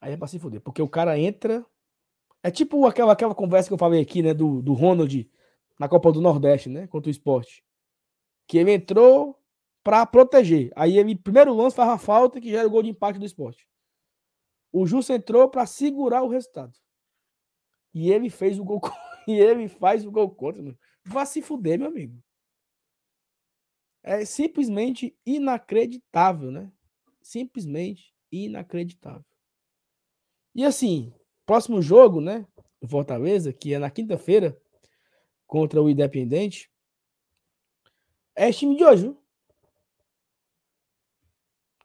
Aí é pra se fuder. Porque o cara entra é tipo aquela, aquela conversa que eu falei aqui, né, do, do Ronald na Copa do Nordeste, né, contra o esporte. Que ele entrou para proteger. Aí ele, primeiro lance, faz uma falta que gera o gol de empate do esporte. O Justo entrou para segurar o resultado. E ele fez o gol (laughs) e ele faz o gol contra. Mano. Vá se fuder, meu amigo. É simplesmente inacreditável, né? Simplesmente inacreditável. E assim, Próximo jogo, né? Fortaleza, que é na quinta-feira, contra o Independente. É time de hoje, viu?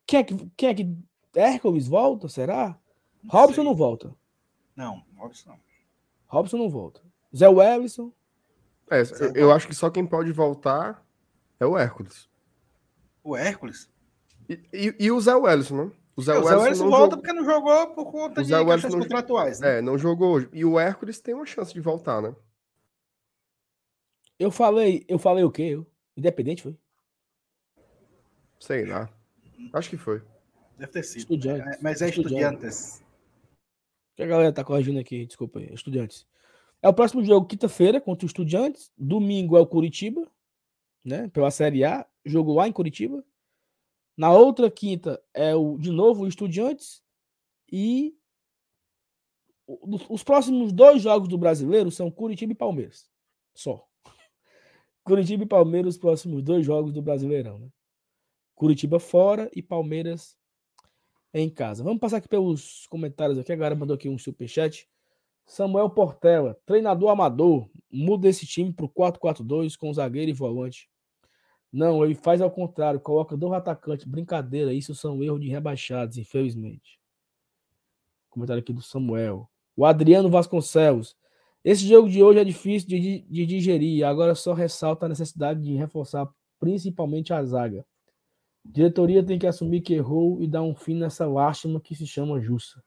Quem é que. Quem é que. Hércules volta? Será? Não Robson sei. não volta. Não, Robson não. Robson não volta. Zé Wellison. É, eu acho que só quem pode voltar é o Hércules. O Hércules? E, e, e o Zé Wellison, né? O Zé, o Zé Wellison volta jogou... porque não jogou por conta o de questões contratuais. Né? É, não jogou hoje. E o Hércules tem uma chance de voltar, né? Eu falei, eu falei o quê? Eu? Independente foi? Sei lá. Acho que foi. Deve ter sido. Estudiantes. É, mas é estudiantes. Que a galera tá corrigindo aqui, desculpa aí. Estudiantes. É o próximo jogo, quinta-feira, contra os Estudiantes. Domingo é o Curitiba, né? Pela Série A. Jogo lá em Curitiba. Na outra quinta é o de novo o Estudiantes e os próximos dois jogos do Brasileiro são Curitiba e Palmeiras. Só. Curitiba e Palmeiras os próximos dois jogos do Brasileirão, né? Curitiba fora e Palmeiras em casa. Vamos passar aqui pelos comentários aqui. A galera mandou aqui um superchat. Samuel Portela, treinador amador, muda esse time para o 4-4-2 com zagueiro e volante. Não, ele faz ao contrário, coloca dois atacantes. Brincadeira, isso são erros de rebaixados, infelizmente. Comentário aqui do Samuel. O Adriano Vasconcelos. Esse jogo de hoje é difícil de, de digerir, agora só ressalta a necessidade de reforçar principalmente a zaga. Diretoria tem que assumir que errou e dar um fim nessa lástima que se chama Jussa.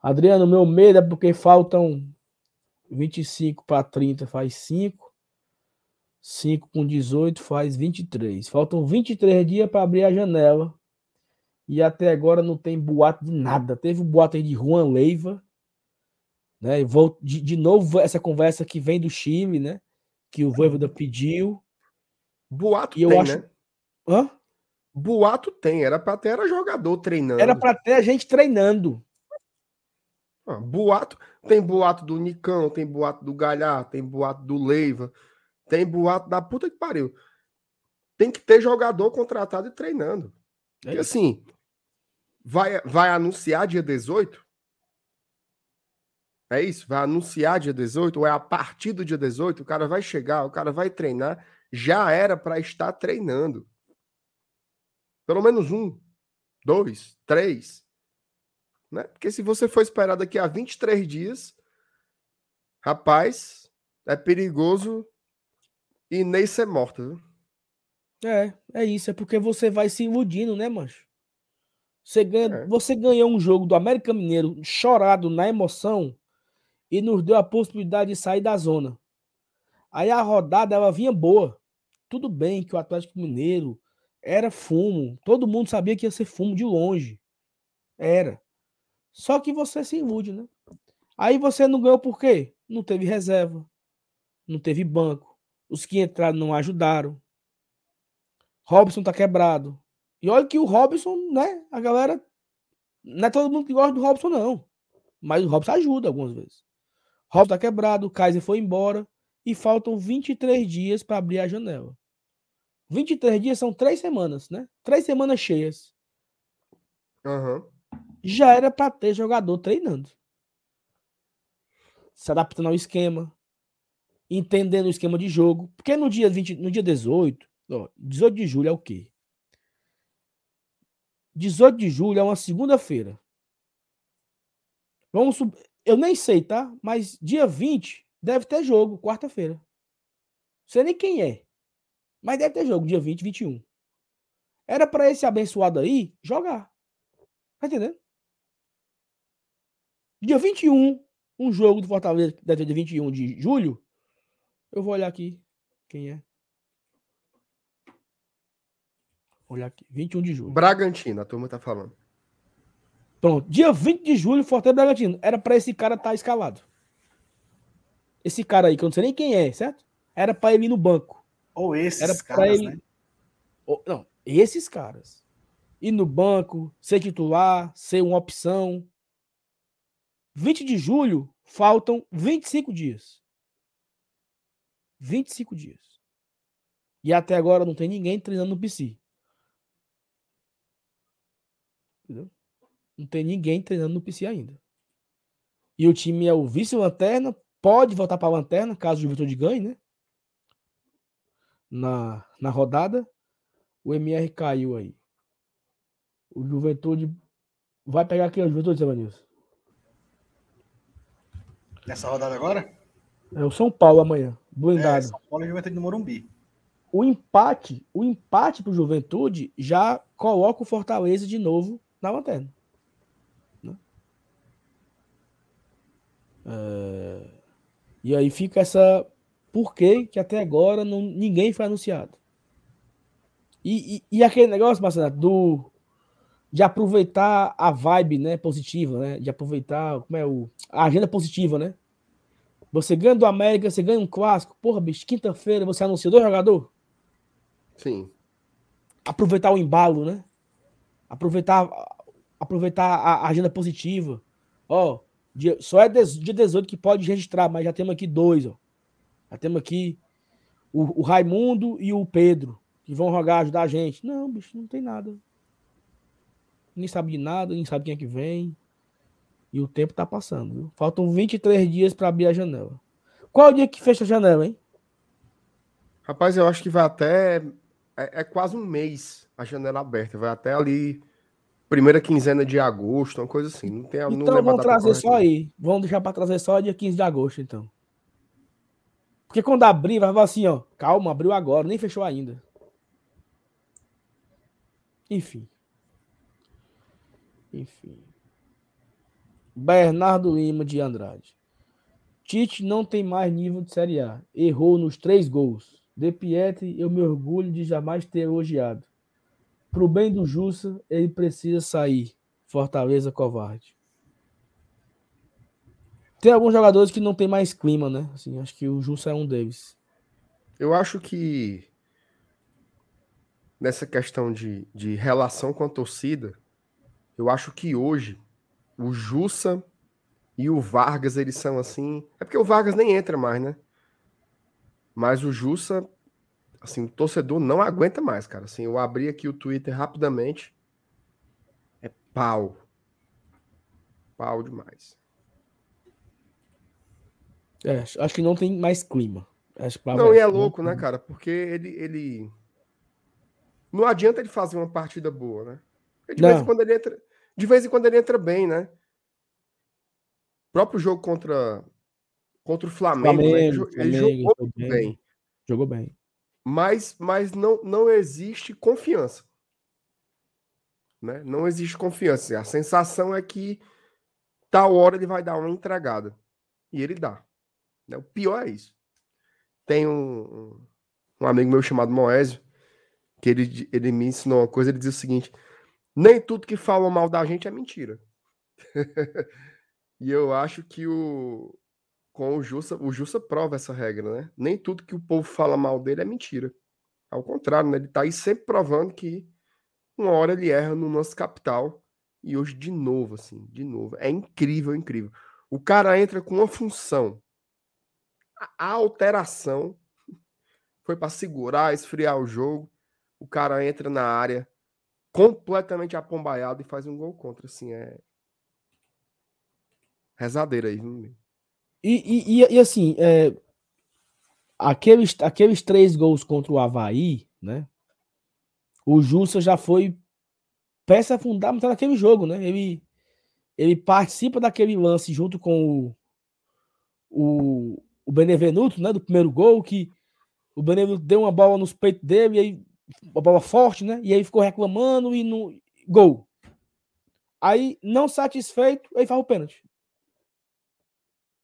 Adriano, meu medo é porque faltam 25 para 30 faz 5. 5 com 18 faz 23. Faltam 23 dias para abrir a janela. E até agora não tem boato de nada. Teve um boato aí de Juan Leiva. Né? Vou, de, de novo, essa conversa que vem do Chile, né? Que o Voivoda pediu. Boato e eu tem, acho... né? Hã? Boato tem. Era para ter era jogador treinando. Era para ter a gente treinando. Ah, boato. Tem boato do Nicão, tem boato do Galhar, tem boato do Leiva. Tem boato da puta que pariu. Tem que ter jogador contratado e treinando. É assim, vai, vai anunciar dia 18? É isso? Vai anunciar dia 18? Ou é a partir do dia 18? O cara vai chegar, o cara vai treinar. Já era para estar treinando. Pelo menos um, dois, três. Né? Porque se você for esperar daqui a 23 dias, rapaz, é perigoso e nem ser morta, viu? É, é isso. É porque você vai se iludindo, né, mancho? Você, ganha, é. você ganhou um jogo do América Mineiro chorado na emoção e nos deu a possibilidade de sair da zona. Aí a rodada ela vinha boa. Tudo bem que o Atlético Mineiro era fumo. Todo mundo sabia que ia ser fumo de longe. Era. Só que você se ilude, né? Aí você não ganhou por quê? Não teve reserva. Não teve banco. Os que entraram não ajudaram. Robson tá quebrado. E olha que o Robson, né? A galera. Não é todo mundo que gosta do Robson, não. Mas o Robson ajuda algumas vezes. Robson tá quebrado, o Kaiser foi embora. E faltam 23 dias para abrir a janela. 23 dias são três semanas, né? Três semanas cheias. Uhum. Já era para ter jogador treinando. Se adaptando ao esquema entendendo o esquema de jogo. Porque no dia 20, no dia 18, ó, 18 de julho é o quê? 18 de julho é uma segunda-feira. Vamos sub... Eu nem sei, tá? Mas dia 20 deve ter jogo, quarta-feira. Não sei nem quem é. Mas deve ter jogo, dia 20, 21. Era para esse abençoado aí jogar. Tá entendendo? Dia 21, um jogo do Fortaleza, deve ter dia 21 de julho. Eu vou olhar aqui quem é. Vou olhar aqui. 21 de julho. Bragantino, a turma tá falando. Pronto. Dia 20 de julho, Fortaleza Bragantino. Era para esse cara estar tá escalado. Esse cara aí, que eu não sei nem quem é, certo? Era para ele ir no banco. Ou esses Era caras, ele... né? Ou, não, esses caras. Ir no banco, ser titular, ser uma opção. 20 de julho, faltam 25 dias. 25 dias. E até agora não tem ninguém treinando no PC. Entendeu? Não tem ninguém treinando no PC ainda. E o time é o vice-lanterna, pode voltar para a lanterna, caso o Juventude ganhe, né? Na, na rodada. O MR caiu aí. O Juventude vai pegar quem? O Juventude, Sevanilson? Nessa rodada agora? É o São Paulo amanhã. Blindado. É, São Paulo e Juventude no Morumbi. O empate, o empate pro Juventude já coloca o Fortaleza de novo na lanterna. É... E aí fica essa. Por que que até agora não, ninguém foi anunciado? E, e, e aquele negócio, Marcelo, do de aproveitar a vibe, né, positiva, né, de aproveitar como é o a agenda positiva, né? Você ganha do América, você ganha um clássico. Porra, bicho, quinta-feira você anunciou dois jogadores? Sim. aproveitar o embalo, né? Aproveitar, aproveitar a, a agenda positiva. Ó, dia, só é dia 18 que pode registrar, mas já temos aqui dois, ó. Já temos aqui o, o Raimundo e o Pedro, que vão rogar ajudar a gente. Não, bicho, não tem nada. Nem sabe de nada, nem sabe quem é que vem. E o tempo tá passando, viu? Faltam 23 dias para abrir a janela. Qual é o dia que fecha a janela, hein? Rapaz, eu acho que vai até. É, é, quase um mês a janela aberta. Vai até ali. Primeira quinzena de agosto, uma coisa assim. Não tem, então não vamos trazer só aí. Vamos deixar para trazer só dia 15 de agosto, então. Porque quando abrir, vai falar assim, ó. Calma, abriu agora, nem fechou ainda. Enfim. Enfim. Bernardo Lima de Andrade. Tite não tem mais nível de Série A. Errou nos três gols. De Pietri, eu me orgulho de jamais ter elogiado. Pro bem do Jussa, ele precisa sair. Fortaleza covarde. Tem alguns jogadores que não tem mais clima, né? Assim, acho que o Jussa é um deles. Eu acho que nessa questão de, de relação com a torcida, eu acho que hoje o Jussa e o Vargas, eles são assim. É porque o Vargas nem entra mais, né? Mas o Jussa, assim, o torcedor não aguenta mais, cara. Assim, eu abri aqui o Twitter rapidamente. É pau. Pau demais. É, acho que não tem mais clima. não, e é louco, né, cara? Porque ele, ele. Não adianta ele fazer uma partida boa, né? de vez em quando ele entra. De vez em quando ele entra bem, né? O próprio jogo contra, contra o Flamengo, Flamengo, né? ele, Flamengo, jogou, jogou bem. bem. Jogou bem. Mas, mas não, não existe confiança. Né? Não existe confiança. A sensação é que tal hora ele vai dar uma entregada. E ele dá. Né? O pior é isso. Tem um, um amigo meu chamado Moésio, que ele, ele me ensinou uma coisa, ele diz o seguinte: nem tudo que falam mal da gente é mentira. (laughs) e eu acho que o com o Jussa, o Jussa prova essa regra, né? Nem tudo que o povo fala mal dele é mentira. Ao contrário, né? Ele tá aí sempre provando que uma hora ele erra no nosso capital e hoje de novo, assim, de novo. É incrível, incrível. O cara entra com uma função. A alteração (laughs) foi para segurar, esfriar o jogo. O cara entra na área, completamente apombaiado e faz um gol contra. Assim, é. Rezadeira aí. E, e, e assim, é... aqueles, aqueles três gols contra o Havaí, né? O Jussa já foi peça fundamental naquele jogo, né? Ele, ele participa daquele lance junto com o, o, o Benevenuto, né? Do primeiro gol, que o Benevenuto deu uma bola nos peitos dele e aí uma bola forte, né? E aí ficou reclamando e no gol. Aí, não satisfeito, aí faz o pênalti.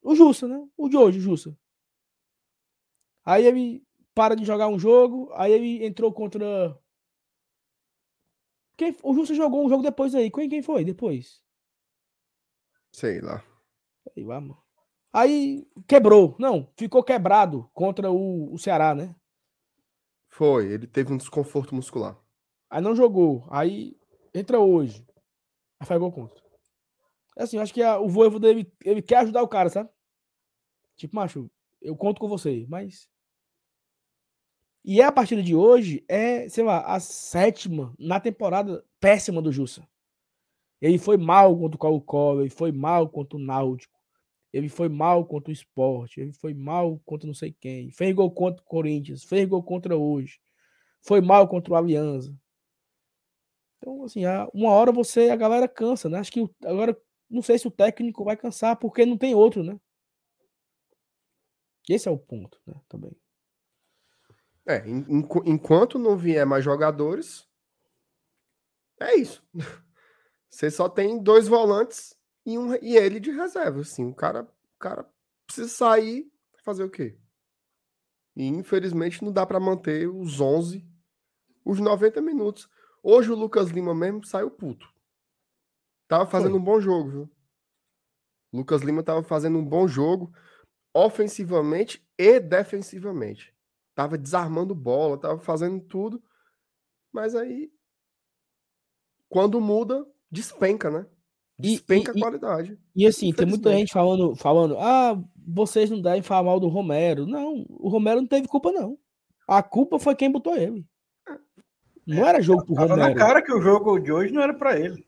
O Jussa, né? O de hoje, o Jussa. Aí ele para de jogar um jogo, aí ele entrou contra. Quem... O Jussa jogou um jogo depois aí. Quem, quem foi depois? Sei lá. Sei lá, mano. Aí quebrou. Não, ficou quebrado contra o, o Ceará, né? Foi, ele teve um desconforto muscular. Aí não jogou. Aí entra hoje. Aí faz gol contra. É assim, eu acho que a, o Voivo dele, ele quer ajudar o cara, sabe? Tipo, macho, eu conto com você, mas. E é a partida de hoje é, sei lá, a sétima na temporada péssima do Jussa. Ele foi mal contra o Colo-Colo, ele foi mal contra o Náutico, ele foi mal contra o esporte, ele foi mal contra não sei quem, fez gol contra o Corinthians, fez gol contra hoje, foi mal contra o Aliança. Então, assim, uma hora você, a galera cansa, né? Acho que agora, não sei se o técnico vai cansar, porque não tem outro, né? Esse é o ponto, né? Também. É, enquanto não vier mais jogadores, é isso. (laughs) Você só tem dois volantes e, um, e ele de reserva. Assim, o cara, o cara precisa sair fazer o quê? E infelizmente não dá para manter os 11, os 90 minutos. Hoje o Lucas Lima mesmo saiu puto. Tava fazendo Foi. um bom jogo, viu? Lucas Lima tava fazendo um bom jogo ofensivamente e defensivamente. Tava desarmando bola, tava fazendo tudo. Mas aí, quando muda, despenca, né? Despenca e, a qualidade. E assim, tem muita gente falando, falando, ah, vocês não devem falar mal do Romero. Não, o Romero não teve culpa, não. A culpa foi quem botou ele. Não era jogo pro Tava Romero. na cara que o jogo de hoje não era para ele.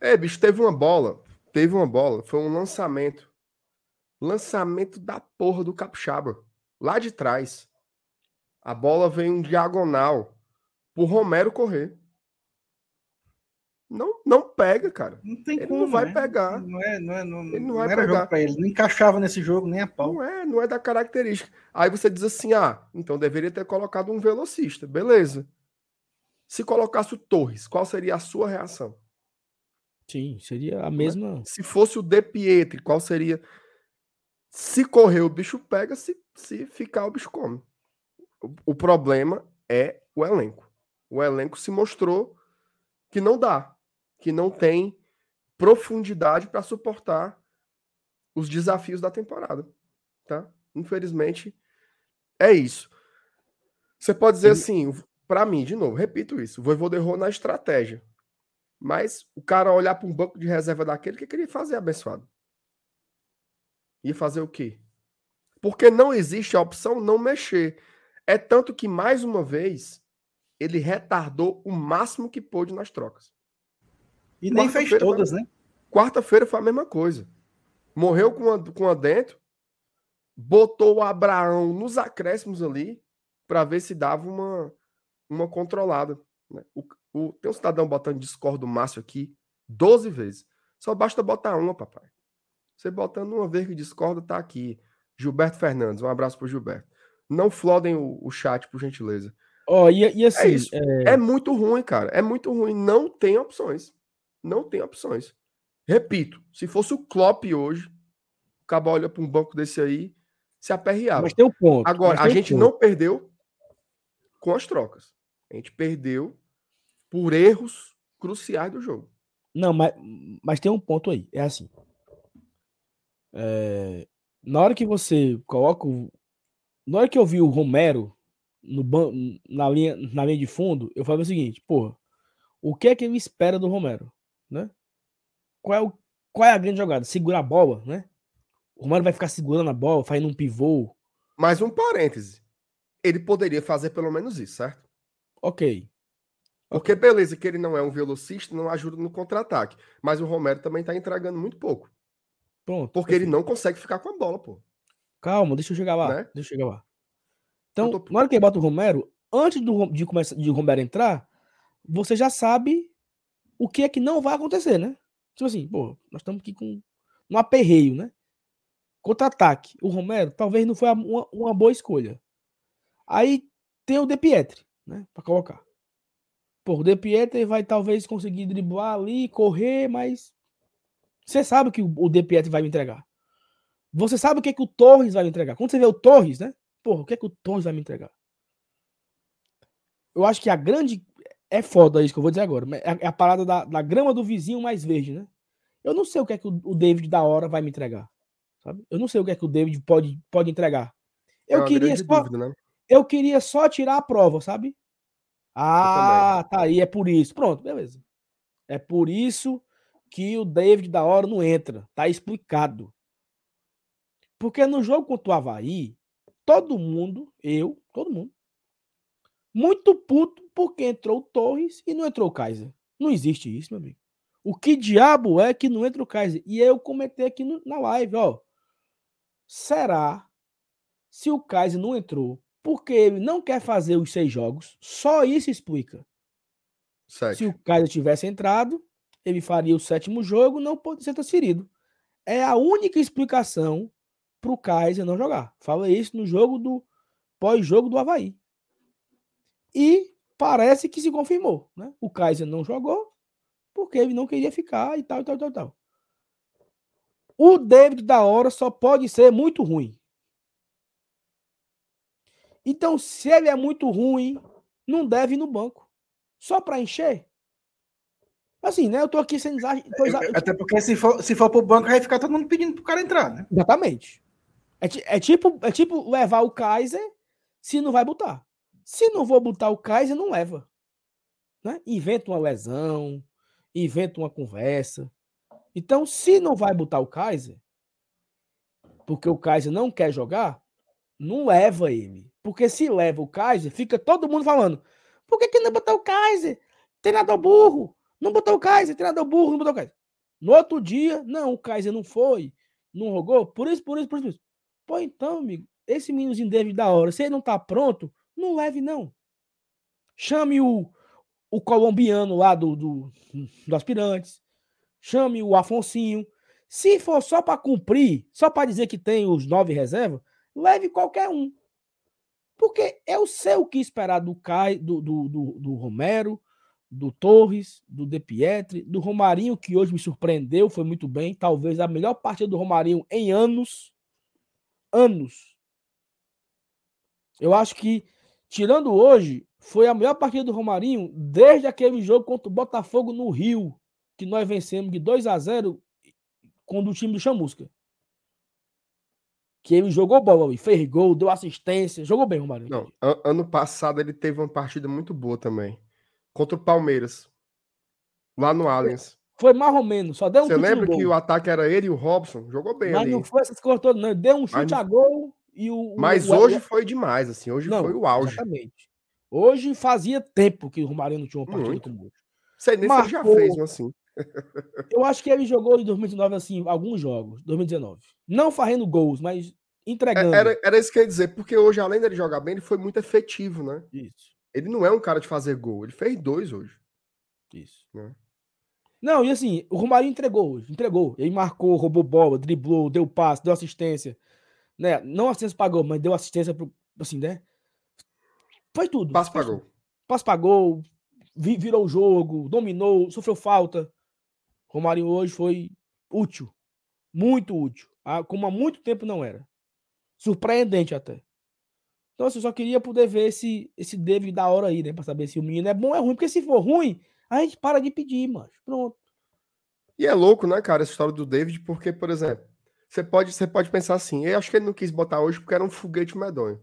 É, bicho, teve uma bola. Teve uma bola. Foi um lançamento. Lançamento da porra do Capixaba. Lá de trás. A bola veio um diagonal pro Romero correr. Não, não pega, cara. Não tem ele como. não vai né? pegar. Não é, não é, não, Ele não não vai era pegar. jogo pra ele. Não encaixava nesse jogo nem a pau. Não é, não é da característica. Aí você diz assim: ah, então deveria ter colocado um velocista. Beleza. Se colocasse o Torres, qual seria a sua reação? Sim, seria a mesma. Se fosse o De Pietri, qual seria? Se correr, o bicho pega, se, se ficar, o bicho come. O, o problema é o elenco. O elenco se mostrou que não dá, que não tem profundidade para suportar os desafios da temporada, tá? Infelizmente, é isso. Você pode dizer assim, para mim, de novo, repito isso, o Voivoda errou na estratégia. Mas o cara olhar para um banco de reserva daquele, o que queria fazer, abençoado? Ia fazer o quê? Porque não existe a opção não mexer. É tanto que, mais uma vez, ele retardou o máximo que pôde nas trocas. E nem fez todas, né? Quarta-feira foi a mesma coisa. Morreu com a, com a dentro, botou o Abraão nos acréscimos ali para ver se dava uma, uma controlada. né? O, o- tem um cidadão botando Discord do Márcio aqui 12 vezes. Só basta botar uma, papai. Você botando uma vez que discorda, tá aqui. Gilberto Fernandes, um abraço pro Gilberto. Não flodem o, o chat, por gentileza. Ó, e, e assim, isso. é, É muito ruim, cara. É muito ruim. Não tem opções. Não tem opções. Repito, se fosse o Klopp hoje, o cabo olha para um banco desse aí, se aperreava. mas tem um ponto. Agora, a gente ponto. não perdeu com as trocas. A gente perdeu por erros cruciais do jogo. Não, mas, mas tem um ponto aí. É assim. É, na hora que você coloca. o- Na hora que eu vi o Romero no ban, na, linha, na linha de fundo, eu falei o seguinte, porra, o que é que ele espera do Romero? Né? Qual, é o, qual é a grande jogada? Segurar a bola, né? O Romero vai ficar segurando a bola, fazendo um pivô. Mais um parêntese. Ele poderia fazer pelo menos isso, certo? Ok. Porque beleza que ele não é um velocista, não ajuda no contra-ataque. Mas o Romero também tá entregando muito pouco. Pronto. Porque ele não consegue ficar com a bola, pô. Calma, deixa eu chegar lá. Né? Deixa eu chegar lá. Então, tô- na hora que ele bota o Romero, antes do, de, começar, de o Romero entrar, você já sabe o que é que não vai acontecer, né? Tipo assim, pô, nós estamos aqui com um aperreio, né? Contra-ataque. O Romero talvez não foi uma, uma boa escolha. Aí tem o De Pietri, né? Pra colocar. Pô, o De Pietri vai talvez conseguir driblar ali, correr, mas você sabe o que o De Pietri vai me entregar. Você sabe o que, é que o Torres vai me entregar. Quando você vê o Torres, né? Porra, o que é que o Torres vai me entregar? Eu acho que a grande. É foda isso que eu vou dizer agora. É a, é a parada da, da grama do vizinho mais verde, né? Eu não sei o que é que o, o David da hora vai me entregar. Sabe? Eu não sei o que é que o David pode, pode entregar. É Eu uma queria, só, dúvida, né? eu queria só tirar a prova, sabe? Ah, tá aí, é por isso. Pronto, beleza. É por isso que o David da hora não entra. Tá explicado. Porque no jogo contra o Havaí, todo mundo, eu, todo mundo, muito puto porque entrou o Torres e não entrou o Kaiser. Não existe isso, meu amigo. O que diabo é que não entra o Kaiser? E eu comentei aqui no- na live, ó. Será se o Kaiser não entrou porque ele não quer fazer os seis jogos? Só isso explica. Se Sete. o Kaiser tivesse entrado, ele faria o sétimo jogo, não pode ser transferido. É a única explicação para o Kaiser não jogar. Falei isso no jogo do pós-jogo do Havaí. E parece que se confirmou. Né? O Kaiser não jogou porque ele não queria ficar e tal, e tal, e tal, e tal. O David da hora só pode ser muito ruim. Então, se ele é muito ruim, não deve ir no banco. Só para encher. Assim, né? Eu tô aqui sem exa- Até porque se for, se for pro banco, vai ficar todo mundo pedindo pro cara entrar, né? Exatamente. É, é tipo, é tipo levar o Kaiser se não vai botar. Se não vou botar o Kaiser, não leva. né? inventa uma lesão, inventa uma conversa. Então, se não vai botar o Kaiser, porque o Kaiser não quer jogar, não leva ele. Porque se leva o Kaiser, fica todo mundo falando: por que, que não botou o Kaiser? Treinador burro. Não botou o Kaiser, treinador burro, não botou o Kaiser. No outro dia, não, o Kaiser não foi, não rogou, por isso, por isso, por isso. Pô, então, amigo, esse meninozinho deve da hora. Se ele não tá pronto, não leve, não. Chame o, o colombiano lá do, do, do Aspirantes. Chame o Afonsinho. Se for só para cumprir, só para dizer que tem os nove reservas, leve qualquer um. Porque eu sei o que esperar do, Cai, do, do, do, do Romero, do Torres, do De Pietri, do Romarinho, que hoje me surpreendeu, foi muito bem. Talvez a melhor partida do Romarinho em anos. Anos. Eu acho que, tirando hoje, foi a melhor partida do Romarinho desde aquele jogo contra o Botafogo no Rio, que nós vencemos de 2 a 0 com o time do Chamusca. Que ele jogou bola, fez gol, deu assistência, jogou bem, Romarinho. Não, ano passado ele teve uma partida muito boa também contra o Palmeiras. Lá no Allianz. Foi mais ou menos, só deu um Você lembra que o ataque era ele e o Robson? Jogou bem Mas ali. não foi essas coisas todas, não. Deu um chute Mas... a gol e o. Mas o... hoje foi demais, assim. Hoje não, foi o auge. Exatamente. Hoje fazia tempo que o Romarinho não tinha uma partida Muito. como hoje. Sei nem Marcou... se ele já fez um assim. (laughs) Eu acho que ele jogou em 2019, assim, alguns jogos, 2019. Não fazendo gols, mas entregando. Era, era isso que eu ia dizer, porque hoje, além dele jogar bem, ele foi muito efetivo, né? Isso. Ele não é um cara de fazer gol. Ele fez dois hoje. Isso. Né? Não, e assim, o Romarinho entregou hoje. Entregou. Ele marcou, roubou bola, driblou, deu passe, deu assistência. Né? Não assistência pagou, mas deu assistência pro. Assim, né? Foi tudo. Passe pagou. Passe pagou, virou o jogo, dominou, sofreu falta. Romarinho hoje foi útil. Muito útil. Ah, como há muito tempo não era. Surpreendente até. Então, assim, eu só queria poder ver esse, esse David da hora aí, né? Pra saber se o menino é bom ou é ruim. Porque se for ruim, a gente para de pedir, mas pronto. E é louco, né, cara, essa história do David, porque, por exemplo, você pode, você pode pensar assim, eu acho que ele não quis botar hoje porque era um foguete medonho.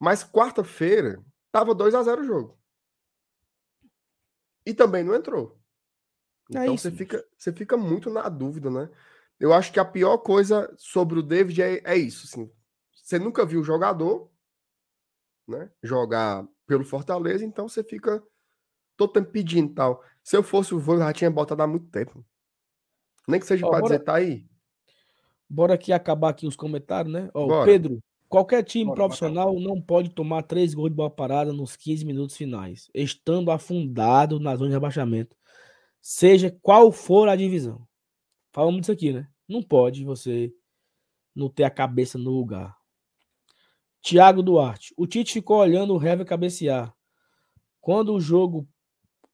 Mas quarta-feira tava 2 a 0 o jogo. E também não entrou. É então isso, você, fica, você fica muito na dúvida, né? Eu acho que a pior coisa sobre o David é, é isso. Assim, você nunca viu o jogador, né, jogar pelo Fortaleza, então você fica todo tempo pedindo tal. Se eu fosse o voo, já tinha botado há muito tempo. Nem que seja para dizer, tá aí. Bora aqui acabar aqui os comentários, né? Ó, Pedro, qualquer time bora, profissional bora. não pode tomar três gols de bola parada nos 15 minutos finais, estando afundado na zona de rebaixamento, seja qual for a divisão. Falamos disso aqui, né? Não pode você não ter a cabeça no lugar. Tiago Duarte. O Tite ficou olhando o Hever cabecear. Quando o jogo.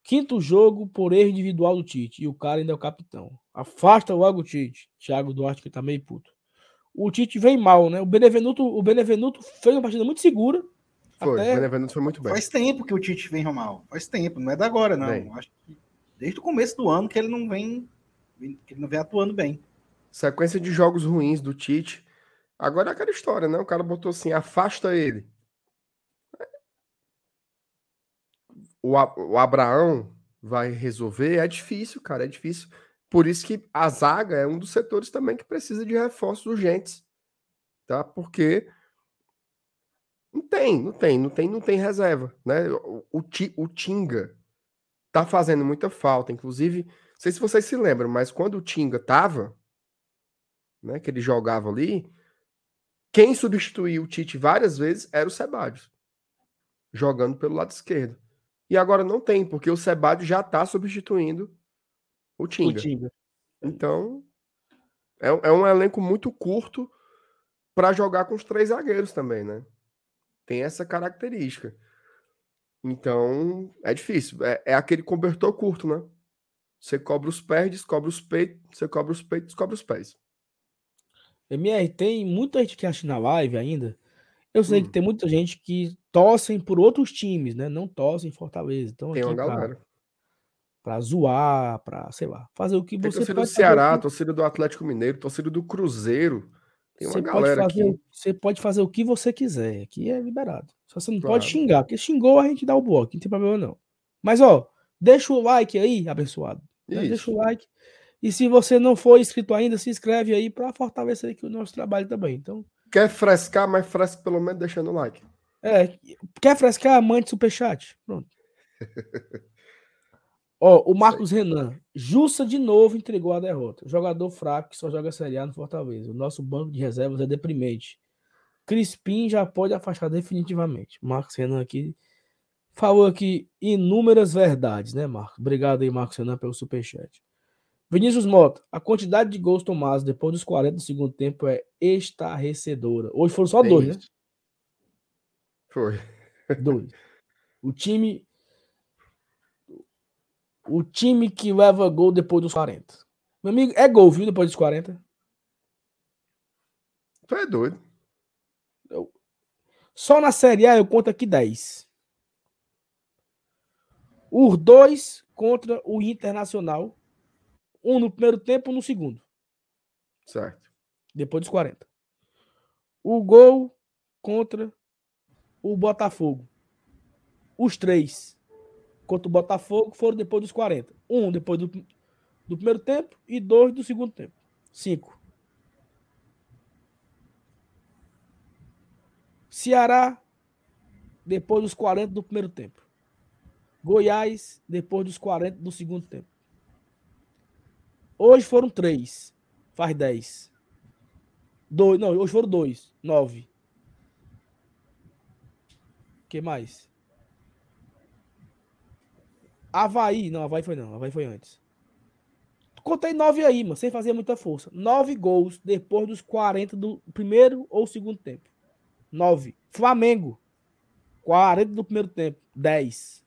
Quinto jogo por erro individual do Tite. E o cara ainda é o capitão. Afasta logo o Tite. Thiago Duarte, que tá meio puto. O Tite vem mal, né? O Benevenuto, o Benevenuto fez uma partida muito segura. Foi, até... o Benevenuto foi muito bem. Faz tempo que o Tite vem mal. Faz tempo, não é da agora, não. Bem. Acho que desde o começo do ano que ele não vem. Que ele não vem atuando bem. Sequência de jogos ruins do Tite. Agora é aquela história, né? O cara botou assim, afasta ele. O, o Abraão vai resolver, é difícil, cara, é difícil. Por isso que a zaga é um dos setores também que precisa de reforços urgentes, tá? Porque não tem, não tem, não tem, não tem reserva, né? O, o, o Tinga tá fazendo muita falta, inclusive, não sei se vocês se lembram, mas quando o Tinga tava, né, que ele jogava ali, quem substituiu o Tite várias vezes era o Sebadios, jogando pelo lado esquerdo. E agora não tem, porque o Sebadios já está substituindo o Tinga. o Tinga. Então, é, é um elenco muito curto para jogar com os três zagueiros também, né? Tem essa característica. Então, é difícil. É, é aquele cobertor curto, né? Você cobra os pés, descobre os peitos, você cobra os peitos, descobre os pés. MR, tem muita gente que acha na live ainda. Eu sei hum. que tem muita gente que torcem por outros times, né? Não torcem Fortaleza. Então, tem uma galera. Pra, zoar, pra, sei lá, fazer o que tem você torcida do Ceará, torcida do Atlético Mineiro, torcida do Cruzeiro. Tem uma você galera pode fazer, aqui. Você pode fazer o que você quiser. Aqui é liberado. Só você não claro. pode xingar, porque xingou a gente dá o bloco, não tem problema não. Mas, ó, Deixa o like aí, abençoado. Né? Deixa o like. E se você não for inscrito ainda, se inscreve aí para fortalecer aqui o nosso trabalho também. Então, quer frescar, mas fresca pelo menos deixando o like. É, quer frescar, mande superchat. Pronto. (laughs) Ó, o Marcos Renan. Jussa de novo entregou a derrota. Jogador fraco que só joga Série A no Fortaleza. O nosso banco de reservas é deprimente. Crispim já pode afastar definitivamente. Marcos Renan aqui falou aqui inúmeras verdades, né, Marcos? Obrigado aí, Marcos Renan, pelo superchat. Vinícius Mota, a quantidade de gols tomados depois dos 40 do segundo tempo é estarrecedora. Hoje foram só Tem dois, né? isso. né? Foi. Dois. O time. O time que leva gol depois dos 40. Meu amigo, é gol, viu? Depois dos 40. Tu é doido. Eu... Só na Série A eu conto aqui 10. Os dois contra o Internacional um no primeiro tempo, um no segundo. Certo. Depois dos 40. O gol contra o Botafogo. Os três contra o Botafogo foram depois dos 40. Um depois do, do primeiro tempo e dois do segundo tempo. Cinco. Ceará, depois dos 40 do primeiro tempo. Goiás, depois dos 40 do segundo tempo. Hoje foram três. Faz dez. Dois, não, hoje foram dois. Nove. Que mais? Havaí. Não, Havaí foi não. Havaí foi antes. Contei nove aí, mano, sem fazer muita força. Nove gols depois dos 40 do primeiro ou segundo tempo. Nove. Flamengo. 40 do primeiro tempo. Dez.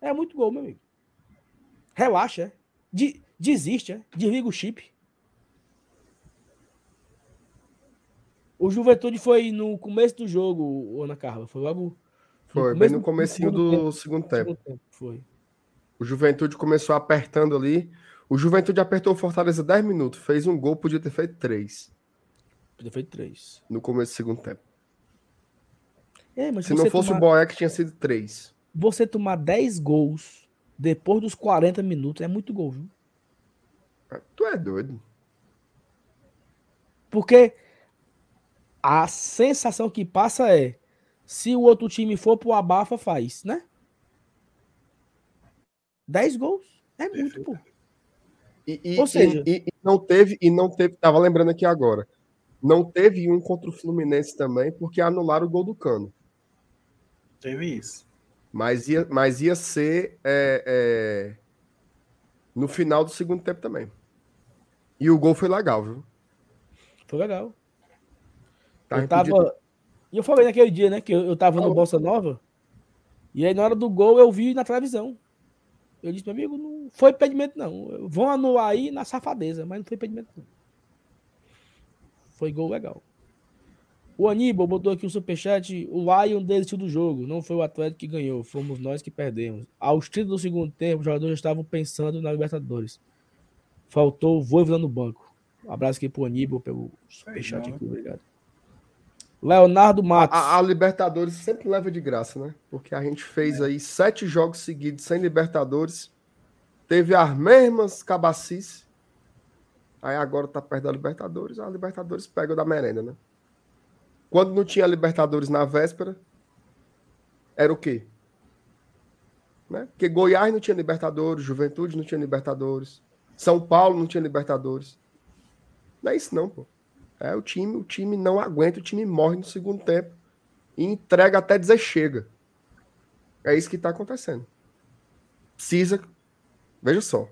É muito gol, meu amigo. Relaxa, é. De, desiste, é? desliga o chip. O Juventude foi no começo do jogo, Ana Carla. Foi logo. Foi, bem no comecinho do, segundo, segundo tempo. Segundo tempo. Foi. O Juventude começou apertando ali. O Juventude apertou o Fortaleza 10 minutos. Fez um gol, podia ter feito 3. Podia ter feito 3. No começo do segundo tempo. É, se não fosse tomar... o Boeck, tinha sido 3. Você tomar 10 gols depois dos 40 minutos é muito gol, viu? Tu é doido. Porque a sensação que passa é se o outro time for pro abafa, faz, né? 10 gols. É muito, pô. E, e, Ou seja, e, e, não teve, e não teve, tava lembrando aqui agora, não teve um contra o Fluminense também, porque anularam o gol do Cano. Teve isso. Mas ia, mas ia ser é, é, no final do segundo tempo também. E o gol foi legal, viu? Foi legal. Tá eu tava. E eu falei naquele dia, né? Que eu, eu tava no Bossa Nova. E aí, na hora do gol, eu vi na televisão. Eu disse, meu amigo, não foi impedimento, não. Vão anular aí na safadeza, mas não foi impedimento, não. Foi gol legal. O Aníbal botou aqui um superchat. O Lion desistiu do jogo. Não foi o Atlético que ganhou. Fomos nós que perdemos. Aos 30 do segundo tempo, os jogadores estavam pensando na Libertadores. Faltou o Voivoda no banco. Um abraço aqui pro Aníbal pelo superchat aqui. Obrigado. Leonardo Matos. A, a, Libertadores sempre leva de graça, né? Porque a gente fez é. aí sete jogos seguidos sem Libertadores. Teve as mesmas cabacices. Aí agora tá perto da Libertadores. A Libertadores pega o da merenda, né? Quando não tinha Libertadores na véspera, era o quê? Né? Porque Goiás não tinha Libertadores, Juventude não tinha Libertadores, São Paulo não tinha Libertadores. Não é isso não, pô. É o time, o time não aguenta, o time morre no segundo tempo e entrega até dizer chega. É isso que está acontecendo. Precisa, veja só,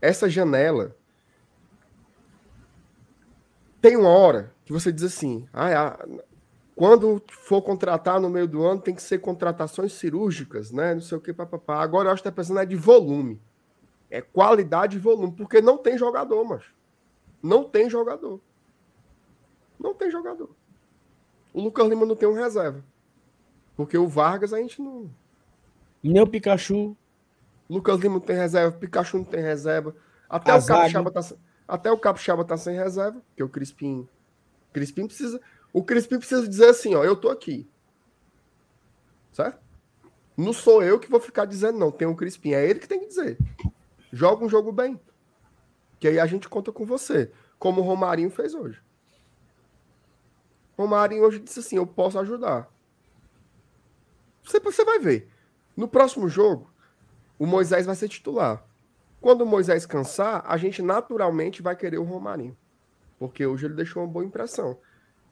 essa janela tem uma hora que você diz assim: ah, quando for contratar no meio do ano, tem que ser contratações cirúrgicas, né? Não sei o que, papapá. Agora eu acho que está pensando é de volume. É qualidade e volume, porque não tem jogador, mas não tem jogador. Não tem jogador. O Lucas Lima não tem um reserva. Porque o Vargas a gente não. Nem o Pikachu. Lucas Lima não tem reserva, Pikachu não tem reserva. Até o Capixaba tá, até o Capixaba tá sem reserva, porque o Crispim. Crispim precisa. O Crispim precisa dizer assim, ó, eu tô aqui. Certo? Não sou eu que vou ficar dizendo, não. Tem o Crispim, é ele que tem que dizer. Joga um jogo bem. Que aí a gente conta com você. Como o Romarinho fez hoje. Romarinho hoje disse assim: eu posso ajudar. Você, você vai ver. No próximo jogo, o Moisés vai ser titular. Quando o Moisés cansar, a gente naturalmente vai querer o Romarinho. Porque hoje ele deixou uma boa impressão.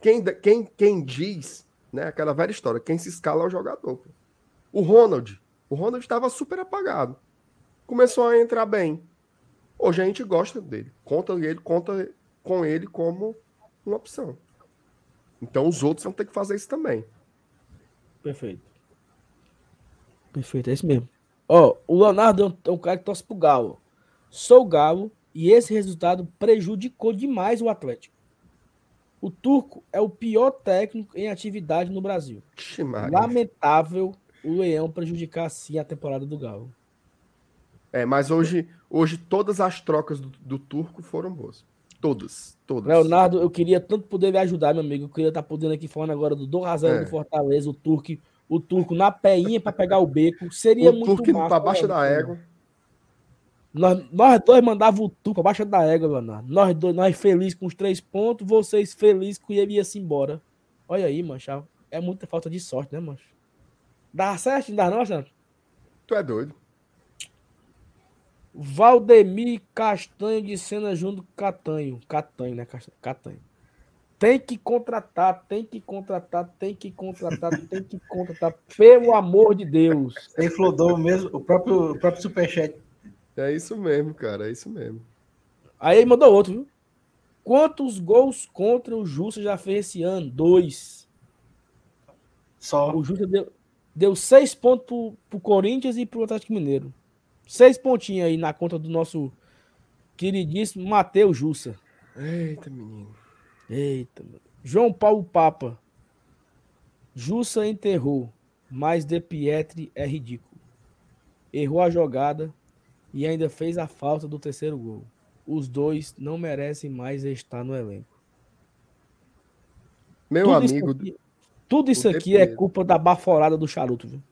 Quem, quem, quem diz, né, aquela velha história, quem se escala é o jogador. O Ronald. O Ronald estava super apagado. Começou a entrar bem. Hoje a gente gosta dele. Conta ele, conta com ele como uma opção. Então os outros vão ter que fazer isso também. Perfeito. Perfeito, é isso mesmo. Ó, o Leonardo é um cara que torce pro Galo. Sou Galo e esse resultado prejudicou demais o Atlético. O Turco é o pior técnico em atividade no Brasil. Lamentável o Leão prejudicar assim a temporada do Galo. É, mas hoje, hoje todas as trocas do, do Turco foram boas. Todas, todas. Leonardo, eu queria tanto poder me ajudar, meu amigo. Eu queria estar podendo aqui falando agora do Dom Razão é. do Fortaleza, o Turco, o Turco na peinha para pegar o beco. Seria o muito Turco para baixo da égua. Nós, nós dois mandávamos o Turco para baixo da égua, Leonardo. Nós dois, nós felizes com os três pontos, vocês felizes que ele ia se embora. Olha aí, mancha. É muita falta de sorte, né, mancha? Dá certo? Não dá não, Santos? Tu é doido. Valdemir Castanho de Cena junto com Catanho. Catanho, né? Catanho. Tem que contratar, tem que contratar, tem que contratar, tem que contratar. Pelo amor de Deus. Ele flodou mesmo, o próprio, o próprio Superchat. É isso mesmo, cara, é isso mesmo. Aí ele mandou outro, viu? Quantos gols contra o Justa já fez esse ano? Dois. Só. O Justa deu, deu seis pontos pro, pro Corinthians e pro Atlético Mineiro. Seis pontinhos aí na conta do nosso queridíssimo Matheus Jussa. Eita, menino. Eita, mano. João Paulo Papa. Jussa enterrou, mas De Pietri é ridículo. Errou a jogada e ainda fez a falta do terceiro gol. Os dois não merecem mais estar no elenco. Meu tudo amigo. Isso aqui, tudo isso aqui é culpa da baforada do charuto, viu?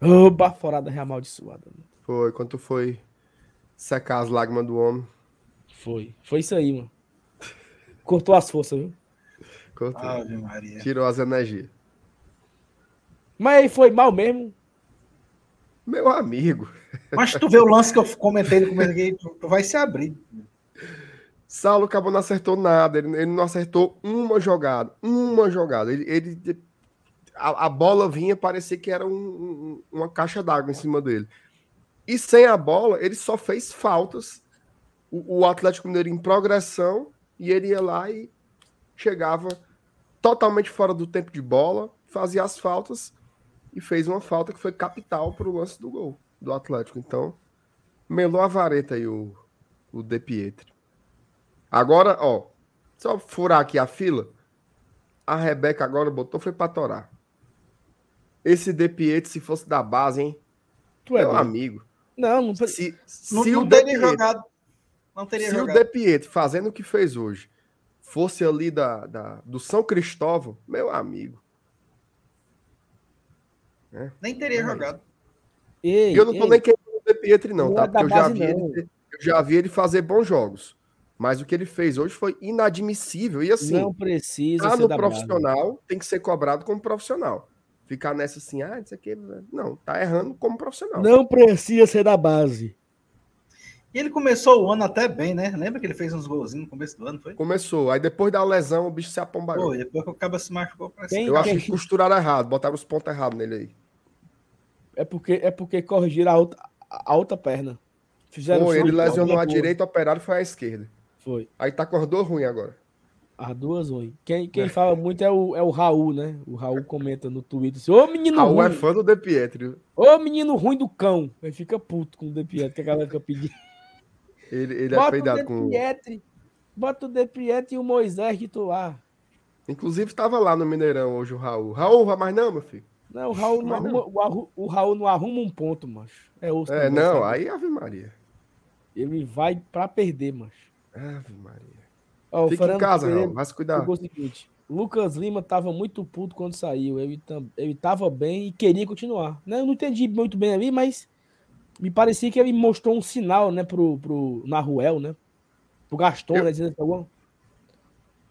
Oh, baforada reamaldiçoada. Foi, quando tu foi secar as lágrimas do homem. Foi. Foi isso aí, mano. Cortou as forças, viu? Cortou. Ave Maria. Tirou as energias. Mas aí foi mal mesmo. Meu amigo. Mas tu vê o lance que eu comentei no começo aqui, tu vai se abrir. Saulo acabou não acertou nada, ele, ele, não acertou uma jogada, uma jogada. Ele, ele a, a, bola vinha, parecia que era um, um, uma caixa d'água em cima dele. E sem a bola, ele só fez faltas. O, o Atlético Mineiro em progressão, e ele ia lá e chegava totalmente fora do tempo de bola, fazia as faltas e fez uma falta que foi capital para o lance do gol do Atlético. Então, melou a vareta aí o, o De Pietri. Agora, ó, só furar aqui a fila, a Rebeca agora botou foi para torar. Esse De Pietri, se fosse da base, hein? Tu é meu amigo. Não, não, se, não, se não o teria Pietro, jogado. Não teria se jogado. o De Pietro fazendo o que fez hoje fosse ali da, da, do São Cristóvão, meu amigo. É. Nem teria é jogado. Ei, e eu não tô ei. nem querendo o De Pietro, não, não tá? É Porque eu já, vi ele, eu já vi ele fazer bons jogos. Mas o que ele fez hoje foi inadmissível. E assim, não precisa tá no profissional, base. tem que ser cobrado como profissional ficar nessa assim, ah, isso aqui. Não, tá errando como profissional. Não precisa ser da base. E ele começou o ano até bem, né? Lembra que ele fez uns golzinhos no começo do ano, foi? Começou. Aí depois da lesão, o bicho se apombarou. Foi, depois que o cara se machucou. Quem, Eu acho que costuraram errado, botaram os pontos errados nele aí. É porque, é porque corrigiram a outra, a outra perna. Fizeram foi, ele lesionou a direita, operado foi a esquerda. Foi. Aí tá com as duas ruins agora. As duas ruins. Quem, quem é. fala muito é o, é o Raul, né? O Raul comenta no Twitter assim, ô menino Raul é ruim. é fã do De Pietro. Ô menino ruim do cão. Ele fica puto com o De Pietro, que a galera fica pedindo. Ele, ele é peidado com... Pietri, bota o De Pietro e o Moisés titular. Inclusive estava lá no Mineirão hoje o Raul. Raul, vai mais não, meu filho? Não, o Raul não, arruma, não. O, Raul não arruma um ponto, macho. É, é não, aí Ave Maria. Ele vai pra perder, macho. Ave Maria. Ó, Fica em casa, Raul, vai se cuidar. O seguinte, Lucas Lima tava muito puto quando saiu. Ele, ele tava bem e queria continuar. Né? Eu não entendi muito bem ali, mas me parecia que ele mostrou um sinal, né, pro, pro Naruel, né? Pro Gaston, eu, né? Dizendo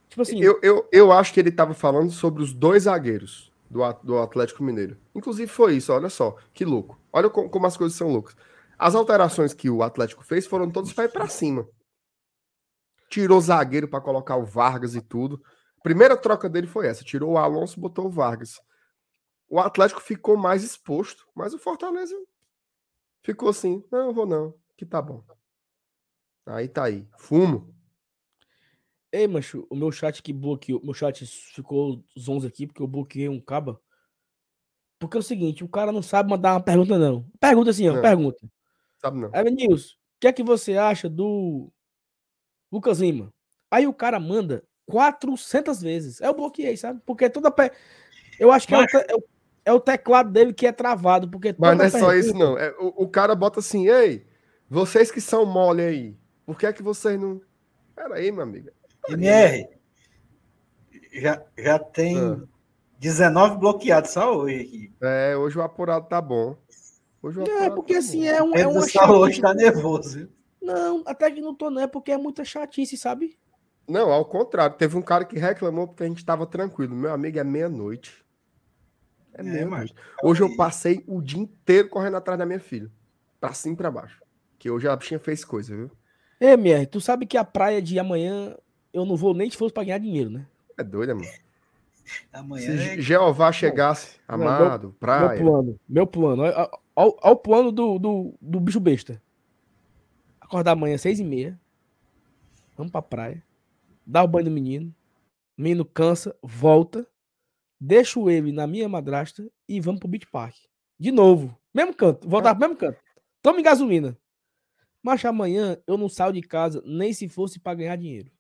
Tipo assim. Eu, eu, eu acho que ele tava falando sobre os dois zagueiros do, do Atlético Mineiro. Inclusive foi isso, olha só, que louco. Olha como, como as coisas são loucas. As alterações que o Atlético fez foram todas para ir para cima. Tirou zagueiro para colocar o Vargas e tudo. Primeira troca dele foi essa: tirou o Alonso, botou o Vargas. O Atlético ficou mais exposto, mas o Fortaleza ficou assim: não, vou não, que tá bom. Aí tá aí, fumo. Ei, macho, o meu chat que bloqueou, meu chat ficou zonzo aqui porque eu bloqueei um caba. Porque é o seguinte, o cara não sabe mandar uma pergunta, não. Pergunta assim, ó, não. pergunta. Sabe não. Aí, Nils, o que é que você acha do Lucas Lima? Aí o cara manda 400 vezes. Eu bloqueei, sabe? Porque toda. Pe... Eu acho que é, o te... é, o... teclado dele que é travado. Porque Mas não é pergunta... só isso, não. É, o, o, cara bota assim: ei, vocês que são mole aí, por que é que vocês não. Pera aí, meu amigo. MR, já, já tem ah. 19 bloqueados só hoje aqui. É, hoje o apurado tá bom. Hoje o é, porque tá assim, é um. É uma hoje tá nervoso. Não, até que não tô, não, é porque é muita chatice, sabe? Não, ao contrário. Teve um cara que reclamou porque a gente tava tranquilo. Meu amigo, é meia-noite. É, é meia-noite. Hoje eu passei o dia inteiro correndo atrás da minha filha. Pra cima e pra baixo. Que hoje a bichinha fez coisa, viu? Ê, MR, tu sabe que a praia de amanhã eu não vou nem se fosse pra ganhar dinheiro, né? É doido, mano. Amanhã se é... Jeová chegasse, amado, meu, praia. Meu plano, meu plano. Olha, o plano do, do, do bicho besta. Acordar amanhã, seis e meia. Vamos pra praia. Dá o banho no menino. O menino cansa, volta. Deixo ele na minha madrasta e vamos pro Beach Park. De novo. Mesmo canto. Voltar pro mesmo canto. Tome gasolina. Mas amanhã eu não saio de casa nem se fosse para ganhar dinheiro.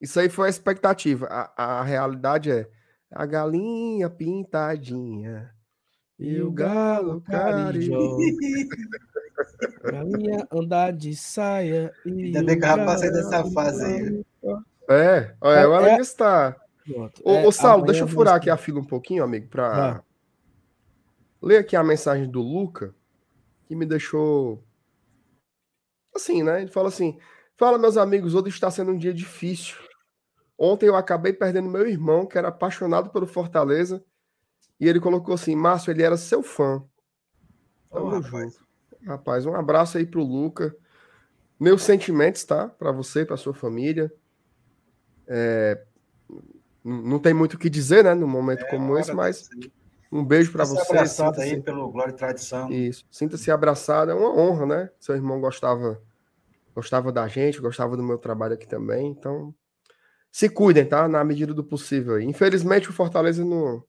Isso aí foi a expectativa. A, a realidade é a galinha pintadinha e o galo carijó. (laughs) galinha andar de saia. E Ainda bem que eu já passei dessa fase aí. É, olha, agora é, está. Ô, é, ô Saulo, deixa eu furar aqui a fila um pouquinho, amigo, para ler aqui a mensagem do Luca, que me deixou assim, né? Ele fala assim: Fala, meus amigos, hoje está sendo um dia difícil. Ontem eu acabei perdendo meu irmão, que era apaixonado pelo Fortaleza, e ele colocou assim: Márcio, ele era seu fã. Tamo oh, junto. Rapaz, um abraço aí pro Luca. Meus sentimentos, tá? Para você, para sua família. É... Não tem muito o que dizer, né? Num momento é, como esse, mas um beijo para você. abraçado aí pelo Glória e Tradição. Isso. Sinta-se abraçado. É uma honra, né? Seu irmão gostava gostava da gente, gostava do meu trabalho aqui também. Então, se cuidem, tá? Na medida do possível. Infelizmente, o Fortaleza não,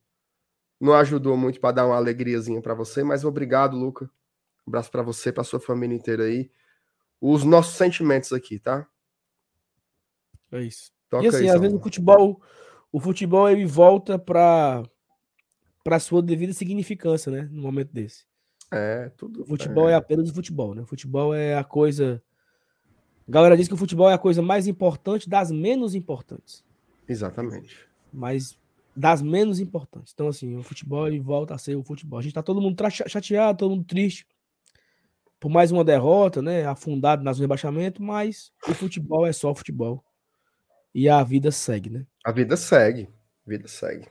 não ajudou muito para dar uma alegriazinha para você, mas obrigado, Luca. Um abraço para você, para sua família inteira aí. Os nossos sentimentos aqui, tá? É isso. Toca e assim, aí, às vezes o futebol, o futebol ele volta para para sua devida significância, né, no momento desse. É, tudo. O futebol é. é apenas o futebol, né? O futebol é a coisa a galera diz que o futebol é a coisa mais importante das menos importantes. Exatamente. Mas das menos importantes. Então, assim, o futebol ele volta a ser o futebol. A gente tá todo mundo chateado, todo mundo triste por mais uma derrota, né? Afundado nas rebaixamento, mas o futebol é só futebol. E a vida segue, né? A vida segue. A vida segue.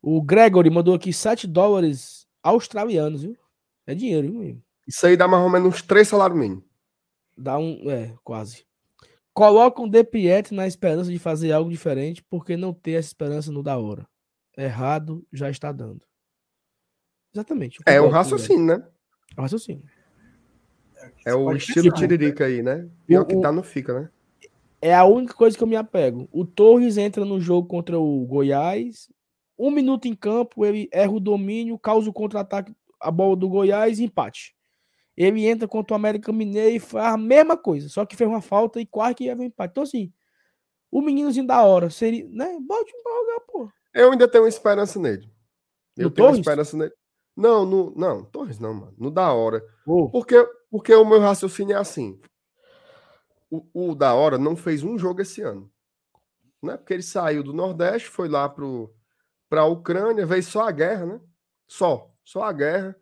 O Gregory mandou aqui 7 dólares australianos, viu? É dinheiro, viu? Isso aí dá mais ou menos uns 3 salários mínimos. Dá um. É, quase. Colocam De Piet na esperança de fazer algo diferente, porque não ter essa esperança no da hora. Errado já está dando. Exatamente. É o raciocínio, né? É o raciocínio. É o estilo tiririca aí, né? Pior o, que tá, não fica, né? É a única coisa que eu me apego. O Torres entra no jogo contra o Goiás. Um minuto em campo, ele erra o domínio, causa o contra-ataque, a bola do Goiás e empate. Ele entra contra o América Mineiro e faz a mesma coisa, só que fez uma falta e quase que ia ver empate. Então, assim, o meninozinho da hora seria, né? Bote pra jogar, pô. Eu ainda tenho esperança nele. Eu no tenho Torres? esperança nele. Não, no, não, Torres não, mano. No da hora. Oh. Porque, porque o meu raciocínio é assim. O, o da hora não fez um jogo esse ano. né? Porque ele saiu do Nordeste, foi lá para a Ucrânia, veio só a guerra, né? Só, só a guerra.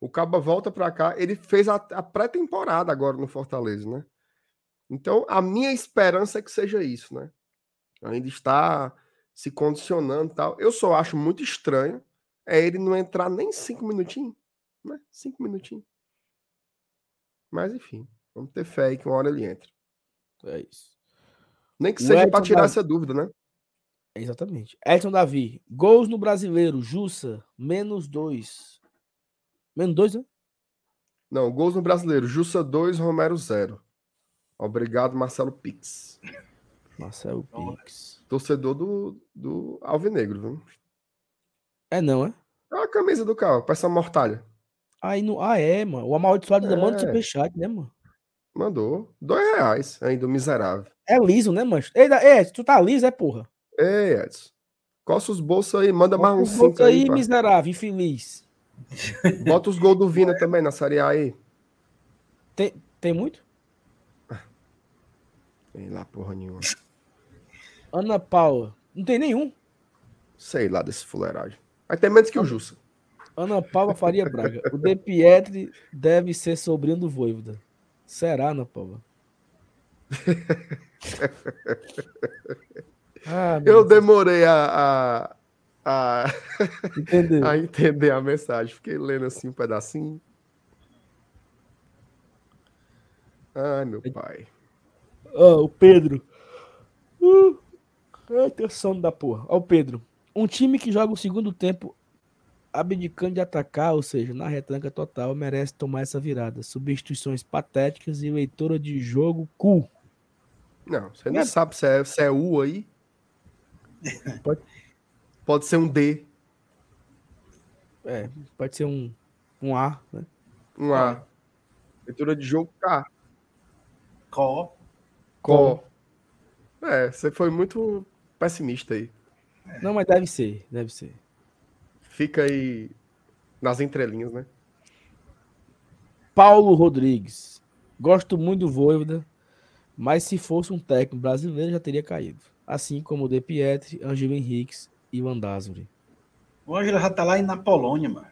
O Caba volta para cá, ele fez a, a pré-temporada agora no Fortaleza, né? Então, a minha esperança é que seja isso, né? Ainda está se condicionando tal. Eu só acho muito estranho é ele não entrar nem cinco minutinhos, né? Cinco minutinhos. Mas, enfim, vamos ter fé aí que uma hora ele entre. É isso. Nem que seja para tirar Davi. essa dúvida, né? Exatamente. Edson Davi, gols no brasileiro, Jussa, menos dois. Menos dois, né? Não, gols no brasileiro, Jussa 2, Romero 0. Obrigado, Marcelo Pix. Marcelo Pix. Torcedor do, do Alvinegro, viu? É não, é? É a camisa do carro, parece uma mortalha. Aí no... Ah, é, mano. O amaldiçoado é. manda superchat, né, mano? Mandou. Dois reais ainda, o miserável. É liso, né, mancho? Ei, ei, tu tá liso, é porra. Ei, Edson. Coça os bolsos aí, manda Coça mais uns cinco aí. aí miserável, infeliz. Bota os gols do Vina também na Série A aí. Tem, tem muito? Tem lá porra nenhuma. Ana Paula. Não tem nenhum? Sei lá desse fuleiragem. Mas tem menos que o Jussa. Ana Paula Faria Braga. O De Pietri deve ser sobrinho do Voivoda. Será, Ana Paula? (laughs) ah, eu demorei a, a, a, entender. (laughs) a entender a mensagem. Fiquei lendo assim um pedacinho. Ai, meu pai. oh, o Pedro. Uh, atenção da porra. Ó, o Pedro. Um time que joga o segundo tempo abdicando de atacar, ou seja, na retranca total, merece tomar essa virada. Substituições patéticas e leitura de jogo cu. Não, você não é... sabe se é, se é U aí. (laughs) Pode... pode ser um D. É, pode ser um, um A, né? Um A. Leitura de jogo K. Có. Có. É, você foi muito pessimista aí. Não, mas deve ser, deve ser. Fica aí nas entrelinhas, né? Paulo Rodrigues. Gosto muito do Voivoda, mas se fosse um técnico brasileiro já teria caído. Assim como o De Pietri, Angelo Henriques e o Andázuri. O Ângelo já tá lá na Polônia, mano.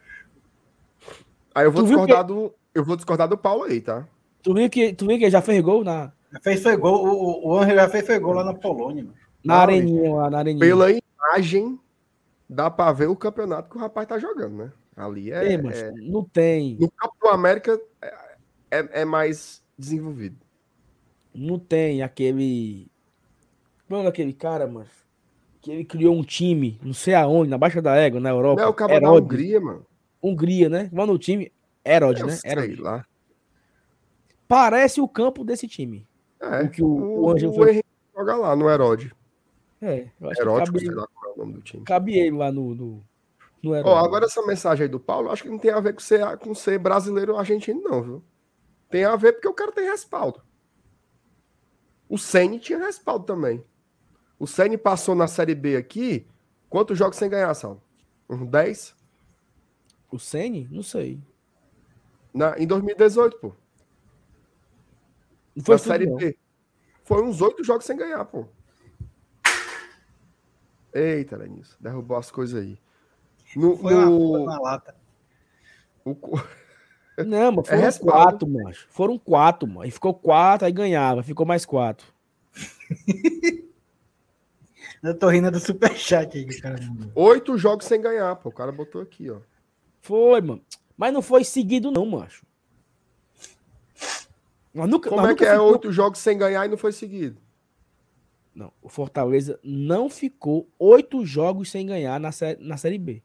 Aí eu vou discordar que... do. Eu vou discordar do Paulo aí, tá? Tu viu que, tu viu que já fez gol na. Já fez foi gol. O, o Ângelo já fez foi gol lá na Polônia, mano. Na Não, areninha lá, na areninha. Pela imagem, dá pra ver o campeonato que o rapaz tá jogando, né? Ali é. é, é... Não tem. No campo do América é, é, é mais desenvolvido. Não tem aquele. Mano, é aquele cara, mano. Que ele criou um time, não sei aonde, na Baixa da Égua, na Europa. Não, é o cara da Hungria, mano. Hungria, né? Mano, o time. Herod, né? Herod. lá. Parece o campo desse time. É. O que o, o, o Angel foi... joga lá no Herod. É, eu acho Erótico, que cabe, sei lá o nome do time. Cabe ele lá no, no, no agora essa mensagem aí do Paulo, acho que não tem a ver com ser, com ser brasileiro ou argentino, não, viu? Tem a ver porque o cara tem respaldo. O Ceni tinha respaldo também. O Ceni passou na Série B aqui. Quantos jogos sem ganhar, Sal? Uns 10? O Ceni? Não sei. Na, em 2018, pô. Não foi na Série não. B. Foi uns oito jogos sem ganhar, pô. Eita, Lenilson, derrubou as coisas aí. No, foi no... na lata. O... (laughs) Não, mas é foram é quatro, macho. Foram quatro, mano. E ficou quatro, aí ganhava. Ficou mais quatro. (laughs) Eu tô rindo do superchat aí, cara. Oito jogos sem ganhar, pô. O cara botou aqui, ó. Foi, mano. Mas não foi seguido, não, macho. Nunca, Como é que é ficou... oito jogos sem ganhar e não foi seguido? Não, o Fortaleza não ficou oito jogos sem ganhar na, sé na Série B.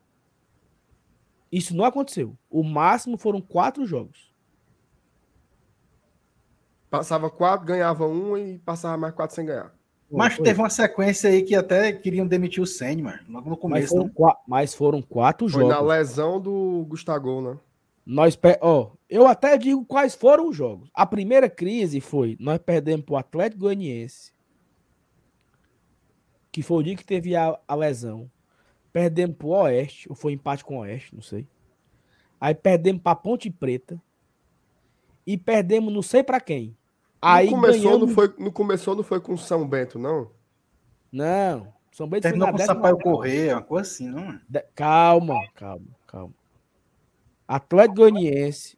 Isso não aconteceu. O máximo foram quatro jogos. Passava quatro, ganhava um e passava mais quatro sem ganhar. Mas teve uma sequência aí que até queriam demitir o Senna, mano. Logo no começo. Mas foram, mas foram quatro Foi jogos. Foi na lesão do Gustavo, né? Nós, ó, eu até digo quais foram os jogos. A primeira crise foi: nós perdemos para o Atlético Goianiense, que foi o dia que teve a, a lesão. Perdemos para o Oeste, ou foi empate com o Oeste, não sei. Aí perdemos para Ponte Preta. E perdemos não sei para quem. Aí não começou, ganhamos... não foi, não começou, não foi com São Bento, não? Não. São Bento Terminou com o Sampaio Correia, uma coisa assim, não é? Calma, calma, calma. Atlético Goianiense.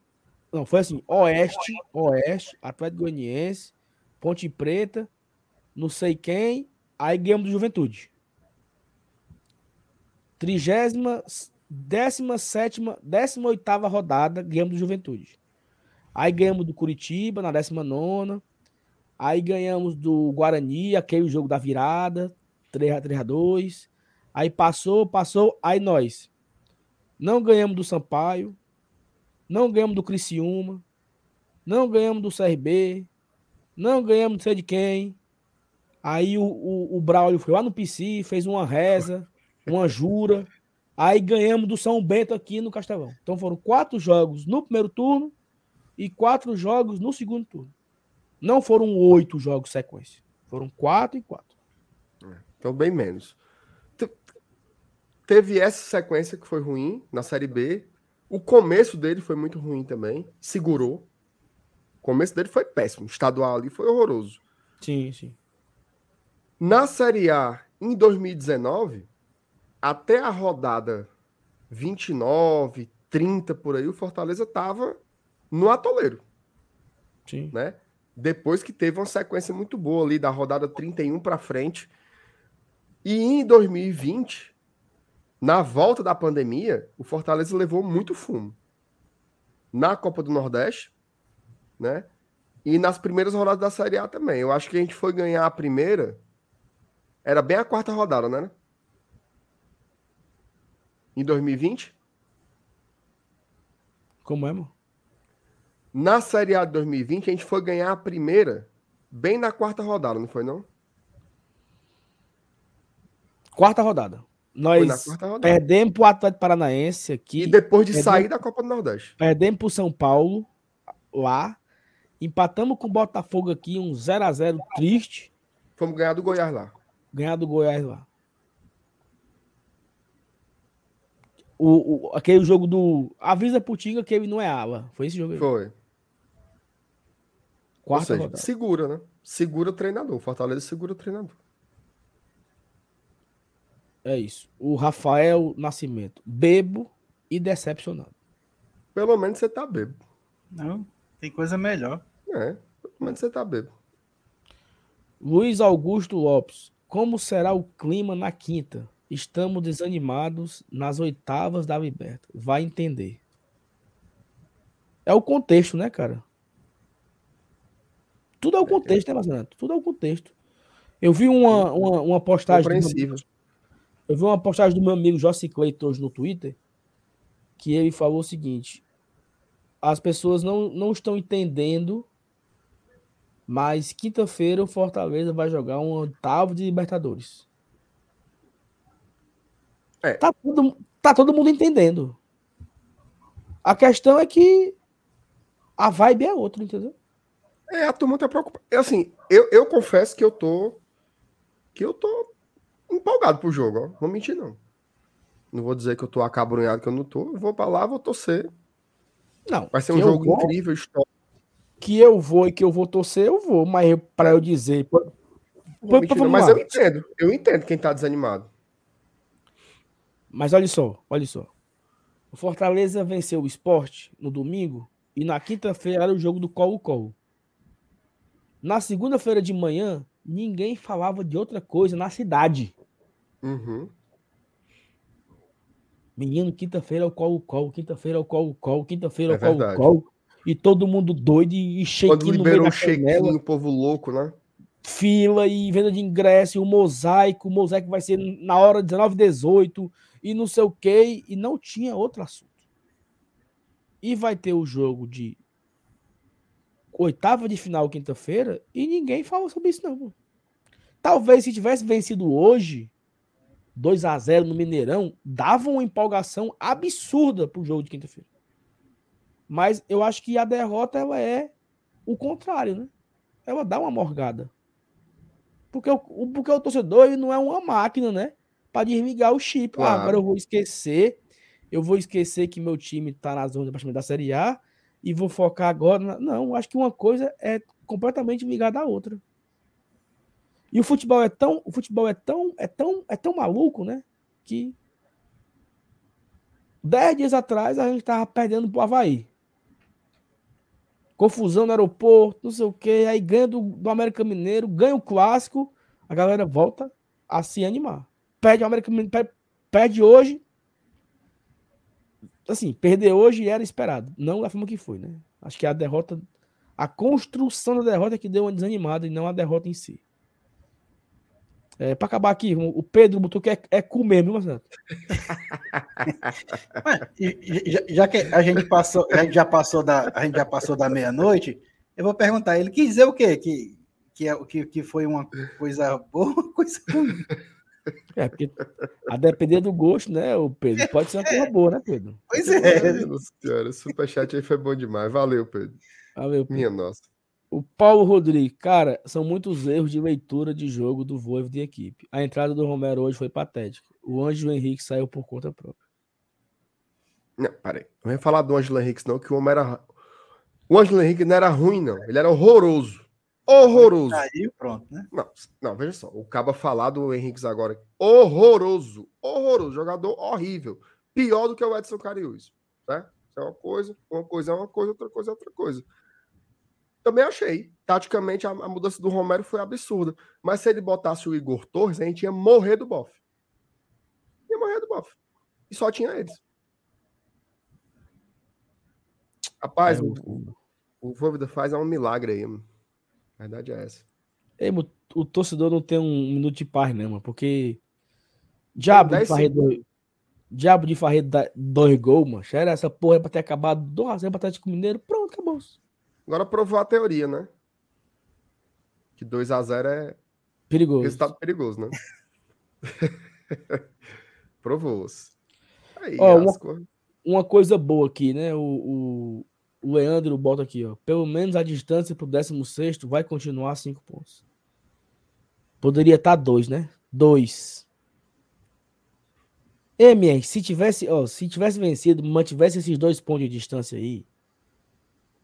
Não, foi assim: Oeste, Oeste, Atlético Goianiense, Ponte Preta, não sei quem, aí ganhamos do Juventude. Trigésima, décima sétima, décima oitava rodada, ganhamos do Juventude. Aí ganhamos do Curitiba na décima nona. Aí ganhamos do Guarani, aquele jogo da virada, 3 a 3 a 2. Aí passou, passou, aí nós não ganhamos do Sampaio, não ganhamos do Criciúma, não ganhamos do CRB, não ganhamos não sei de quem. Aí o, o, o Braulio foi lá no PC, fez uma reza, uma jura. Aí ganhamos do São Bento aqui no Castelão. Então foram quatro jogos no primeiro turno e quatro jogos no segundo turno. Não foram oito jogos sequência. Foram quatro e quatro. É, então, bem menos. Teve essa sequência que foi ruim na Série B. O começo dele foi muito ruim também. Segurou. O começo dele foi péssimo. O estadual ali foi horroroso. Sim, sim. Na Série A, em 2019, até a rodada 29, 30 por aí, o Fortaleza estava no atoleiro. Sim. Né? Depois que teve uma sequência muito boa ali da rodada 31 para frente. E em 2020, na volta da pandemia, o Fortaleza levou muito fumo. Na Copa do Nordeste, né? E nas primeiras rodadas da Série A também. Eu acho que a gente foi ganhar a primeira. Era bem a quarta rodada, né? Em 2020? Como é, mano? Na Série A de 2020, a gente foi ganhar a primeira bem na quarta rodada, não foi não? Quarta rodada. Nós rodada. perdemos pro Atlético Paranaense aqui. E depois de perdemos, sair da Copa do Nordeste. Perdemos pro São Paulo lá. Empatamos com o Botafogo aqui, um 0 a 0 triste. Fomos ganhar do Goiás lá. Ganhar do Goiás lá. O, o, aquele jogo do. Avisa pro Tinga que ele não é ala. Foi esse jogo aí. Foi. Quarta Ou seja, segura, né? Segura o treinador. Fortaleza segura o treinador. É isso. O Rafael Nascimento. Bebo e decepcionado. Pelo menos você tá bebo. Não, tem coisa melhor. É, pelo menos você tá bebo. Luiz Augusto Lopes. Como será o clima na quinta? Estamos desanimados nas oitavas da Liberta. Vai entender. É o contexto, né, cara? Tudo é o contexto, né, Marcelo? Tudo é o contexto. Eu vi uma, uma, uma postagem. Compreensível. Eu vi uma postagem do meu amigo Jossi Cleiton hoje no Twitter, que ele falou o seguinte: as pessoas não, não estão entendendo, mas quinta-feira o Fortaleza vai jogar um oitavo de Libertadores. É. Tá, todo, tá todo mundo entendendo. A questão é que a vibe é outra, entendeu? É, a turma tá preocupada. Assim, eu, eu confesso que eu tô. Que eu tô empolgado pro jogo, ó. Não vou mentir, não. Não vou dizer que eu tô acabrunhado que eu não tô. Eu vou pra lá, vou torcer. Não. Vai ser um jogo vou, incrível, histórico. Que eu vou e que eu vou torcer, eu vou, mas pra eu dizer. Pra, pra, pra, mas eu entendo. Eu entendo quem tá desanimado. Mas olha só, olha só. O Fortaleza venceu o esporte no domingo e na quinta-feira era o jogo do Colo-Colo. Na segunda-feira de manhã, ninguém falava de outra coisa na cidade. Uhum. Menino, quinta-feira é o Colo-Colo, quinta-feira é o Colo-Colo, quinta-feira é o é Colo-Colo. E todo mundo doido e cheio Quando liberou o chequinho, o povo louco, né? Fila e venda de ingresso, e o mosaico, o mosaico vai ser na hora 19 18 e não sei o que, e não tinha outro assunto. E vai ter o jogo de oitava de final quinta-feira e ninguém fala sobre isso não. Talvez se tivesse vencido hoje 2 a 0 no Mineirão, dava uma empolgação absurda pro jogo de quinta-feira. Mas eu acho que a derrota ela é o contrário, né? Ela dá uma morgada. Porque o, porque o torcedor ele não é uma máquina, né? Para desligar o chip. Claro. Ah, agora eu vou esquecer. Eu vou esquecer que meu time tá na zona de da Série A e vou focar agora. Na... Não, acho que uma coisa é completamente ligada à outra. E o futebol é tão, o futebol é tão, é tão, é tão maluco, né? Que dez dias atrás a gente tava perdendo pro Havaí. Confusão no aeroporto, não sei o quê. Aí ganha do, do América Mineiro, ganha o clássico, a galera volta a se animar. Perde o América Mineiro, perde, perde hoje. Assim, perder hoje era esperado. Não da forma que foi, né? Acho que a derrota, a construção da derrota é que deu uma desanimada e não a derrota em si. É, para acabar aqui, o Pedro botou que é, é comer, viu, Marcelo? (laughs) já, já, que a gente passou, a gente já passou da, a gente já passou da meia-noite, eu vou perguntar, ele quis dizer o quê? Que, que, é, que, que foi uma coisa boa, uma coisa ruim. É, porque a depender do gosto, né, o Pedro? Pode ser uma coisa boa, né, Pedro? Pois é. Senhora, o superchat aí foi bom demais. Valeu, Pedro. Valeu, Pedro. Minha nossa. O Paulo Rodrigues, cara, são muitos erros de leitura de jogo do Voivo de equipe. A entrada do Romero hoje foi patética. O Ângelo Henrique saiu por conta própria. Não, peraí. Não ia falar do Ângelo Henrique, não, que o homem era. O Ângelo Henrique não era ruim, não. Ele era horroroso. Horroroso. Aí, pronto, né? Não, não, veja só. O Caba falar do Henrique agora. Horroroso. Horroroso. Jogador horrível. Pior do que o Edson Cariús. Né? Isso é uma coisa, uma coisa é uma coisa, outra coisa é outra coisa. Também achei. Taticamente, a, a, mudança do Romero foi absurda. Mas se ele botasse o Igor Torres, a gente ia morrer do bofe. Ia morrer do bofe. E só tinha eles. Rapaz, é, o, o, o Voivoda faz é um milagre aí. Mano. A verdade é essa. Ei, o torcedor não tem um minuto de paz, né, mano? Porque. Diabo de Farredo. Diabo de Farredo dois gols, mano. Era essa porra pra ter acabado 2x0 pra Atlético Mineiro. Pronto, acabou. Agora provou a teoria, né? Que 2x0 é perigoso. Resultado perigoso, né? (laughs) Provou-se. Ó, uma, uma, coisa boa aqui, né? O, o, o, Leandro bota aqui, ó. Pelo menos a distância pro 16 vai continuar 5 pontos. Poderia estar tá 2, né? 2. MR, se tivesse, ó, se tivesse vencido, mantivesse esses dois pontos de distância aí,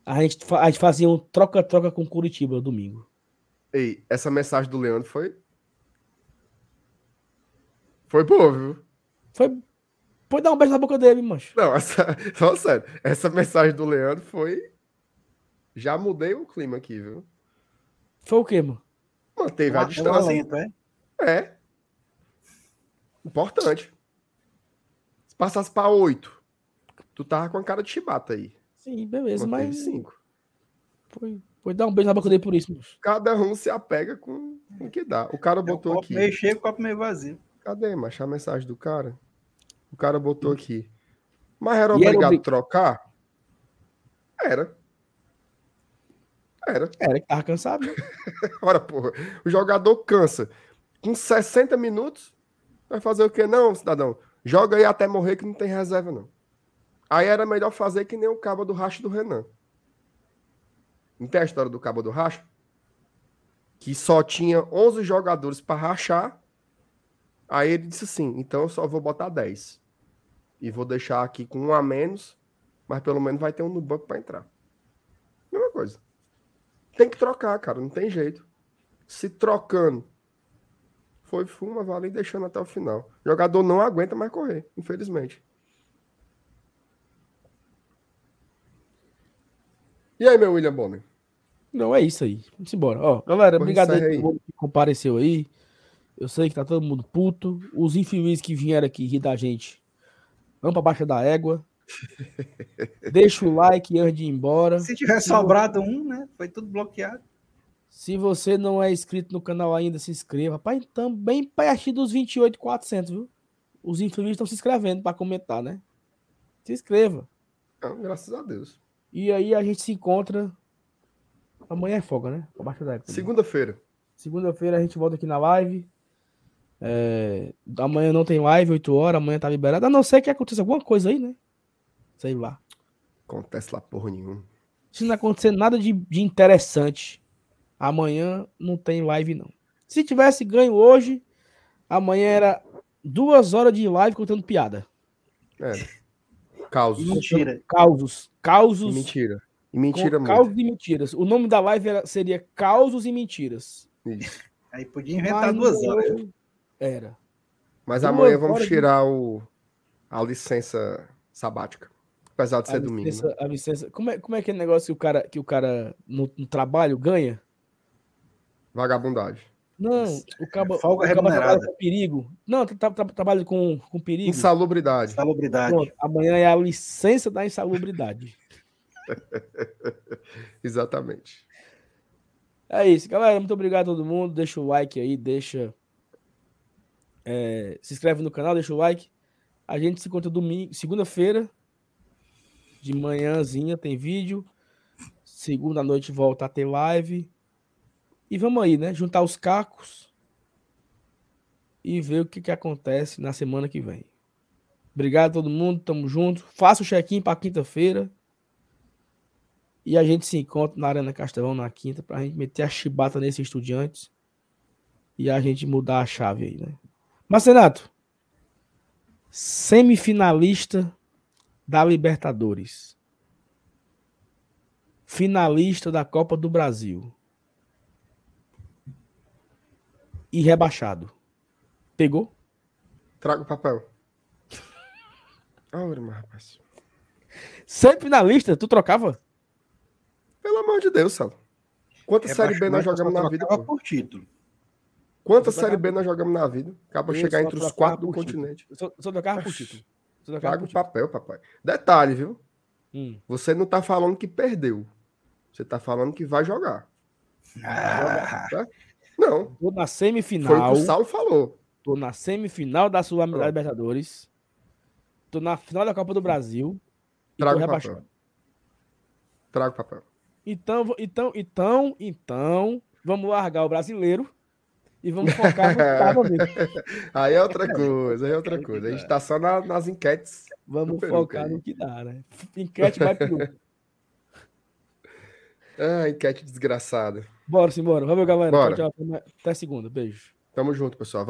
a gente, a gente fazia um troca-troca com Curitiba domingo. Ei, essa mensagem do Leandro foi. Foi boa, viu? Foi. Foi dar um beijo na boca dele, mancho. Não, essa. (laughs) Fala sério. Essa mensagem do Leandro foi. Já mudei o clima aqui, viu? Foi o quê, mano? Manteve a distância. É? É. Importante. Se passasse pra oito, tu tava com a cara de chibata aí. Sim, beleza, Manteve mas. cinco. Foi, foi dar um beijo na boca dele por isso. Moço. Cada um se apega com o que dá. O cara botou é aqui. meio cheio, o copo meio vazio. Cadê, macho? A mensagem do cara? O cara botou aqui. Mas era obrigado a trocar? Era. Era. Era que tava cansado. Né? (laughs) Ora, porra. O jogador cansa. Com 60 minutos, vai fazer o quê? Não, cidadão. Joga aí até morrer que não tem reserva, não. Aí era melhor fazer que nem o cabo do racho do Renan. Não tem a história do cabo do racho? Que só tinha 11 jogadores para rachar. Aí ele disse assim: então eu só vou botar 10. E vou deixar aqui com um a menos, mas pelo menos vai ter um no banco para entrar. Mesma coisa. Tem que trocar, cara, não tem jeito. Se trocando, foi fuma, vale deixando até o final. O jogador não aguenta mais correr, infelizmente. E aí, meu William Bonner? Não, é isso aí. Vamos embora. Ó, galera, obrigado aí, aí. que compareceu aí. Eu sei que tá todo mundo puto. Os infelizes que vieram aqui rir da gente. Vamos pra baixa da égua. (laughs) Deixa o like antes de ir embora. Se tiver Se sobrado um, né? Foi tudo bloqueado. Se você não é inscrito no canal ainda, se inscreva. Pai, também perto dos 28,400, viu? Os infelizes estão se inscrevendo para comentar, né? Se inscreva. Não, graças a Deus. E aí a gente se encontra. Amanhã é folga, né? Segunda-feira. Segunda-feira a gente volta aqui na live. É... Amanhã não tem live, 8 horas, amanhã tá liberado. A não ser que aconteça alguma coisa aí, né? Sei lá. Acontece lá porra nenhuma. Se não acontecer nada de, de interessante, amanhã não tem live, não. Se tivesse ganho hoje, amanhã era duas horas de live contando piada. É. Causos. Mentira. Causos. Causos. E mentira. E mentira Causos e mentiras. O nome da live era, seria Causos e Mentiras. Isso. Aí podia inventar duas horas. Era. Mas Duas amanhã vamos horas de- tirar o, a licença sabática. Apesar de A ser domingo. licença, né? a licença. Como é, como é aquele negócio que o cara, que o cara no, no trabalho ganha? Vagabundagem. Não, o cabo, Folga o cabo trabalha com perigo. Não, tra, tra, trabalha com, com perigo. Insalubridade. Salubridade. Pronto, amanhã é a licença da insalubridade. (laughs) Exatamente. É isso, galera. Muito obrigado a todo mundo. Deixa o like aí, deixa. é, se inscreve no canal, deixa o like. A gente se encontra domingo, segunda-feira, de manhãzinha, tem vídeo. Segunda noite volta a ter live. E vamos aí, né? Juntar os cacos e ver o que, que acontece na semana que vem. Obrigado a todo mundo, tamo junto. Faça o check-in para quinta-feira. E a gente se encontra na Arena Castelão na quinta pra gente meter a chibata nesse estudiantes e a gente mudar a chave aí, né? Marcenato, semifinalista da Libertadores. Finalista da Copa do Brasil. E rebaixado. Pegou? Traga o papel. (laughs) Olha, mas, rapaz. Semifinalista, tu trocava? Pelo amor de Deus, Salo. Quanta Série B nós jogamos na vida, trocava pô? por título. Quanta Série B nós jogamos na vida? Acaba Eu chegar entre os quatro do título. continente. Eu só, só trocava por título. Traga o papel, papai. Detalhe, viu? Hum. Você não tá falando que perdeu. Você tá falando que vai jogar. Ah, Tá? Não. Tô na Foi o semifinal. que o Saulo falou. Tô na semifinal da Sul da Pronto. Libertadores. Tô na final da Copa do Brasil. Traga tô o papel. Traga o papel. Então, então, então, então, vamos largar o brasileiro e vamos focar no. (laughs) Aí é outra coisa, aí é outra coisa. A gente tá só na- nas enquetes. Vamos focar no que dá, né? Enquete vai pro. (laughs) Ah, enquete desgraçada. Bora, simbora. Valeu, galera. Bora. Tchau, tchau. Até segunda. Beijo. Tamo junto, pessoal.